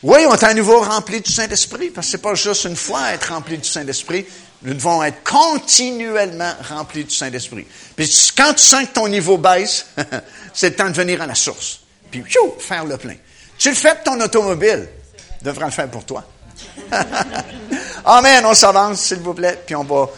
[SPEAKER 1] Oui, on est à nouveau rempli du Saint-Esprit, parce que c'est pas juste une fois être rempli du Saint-Esprit, nous devons être continuellement remplis du Saint-Esprit. Puis quand tu sens que ton niveau baisse, c'est le temps de venir à la source. Puis, faire le plein. Tu le fais de ton automobile. Devras le faire pour toi. Amen. On s'avance, s'il vous plaît, puis on va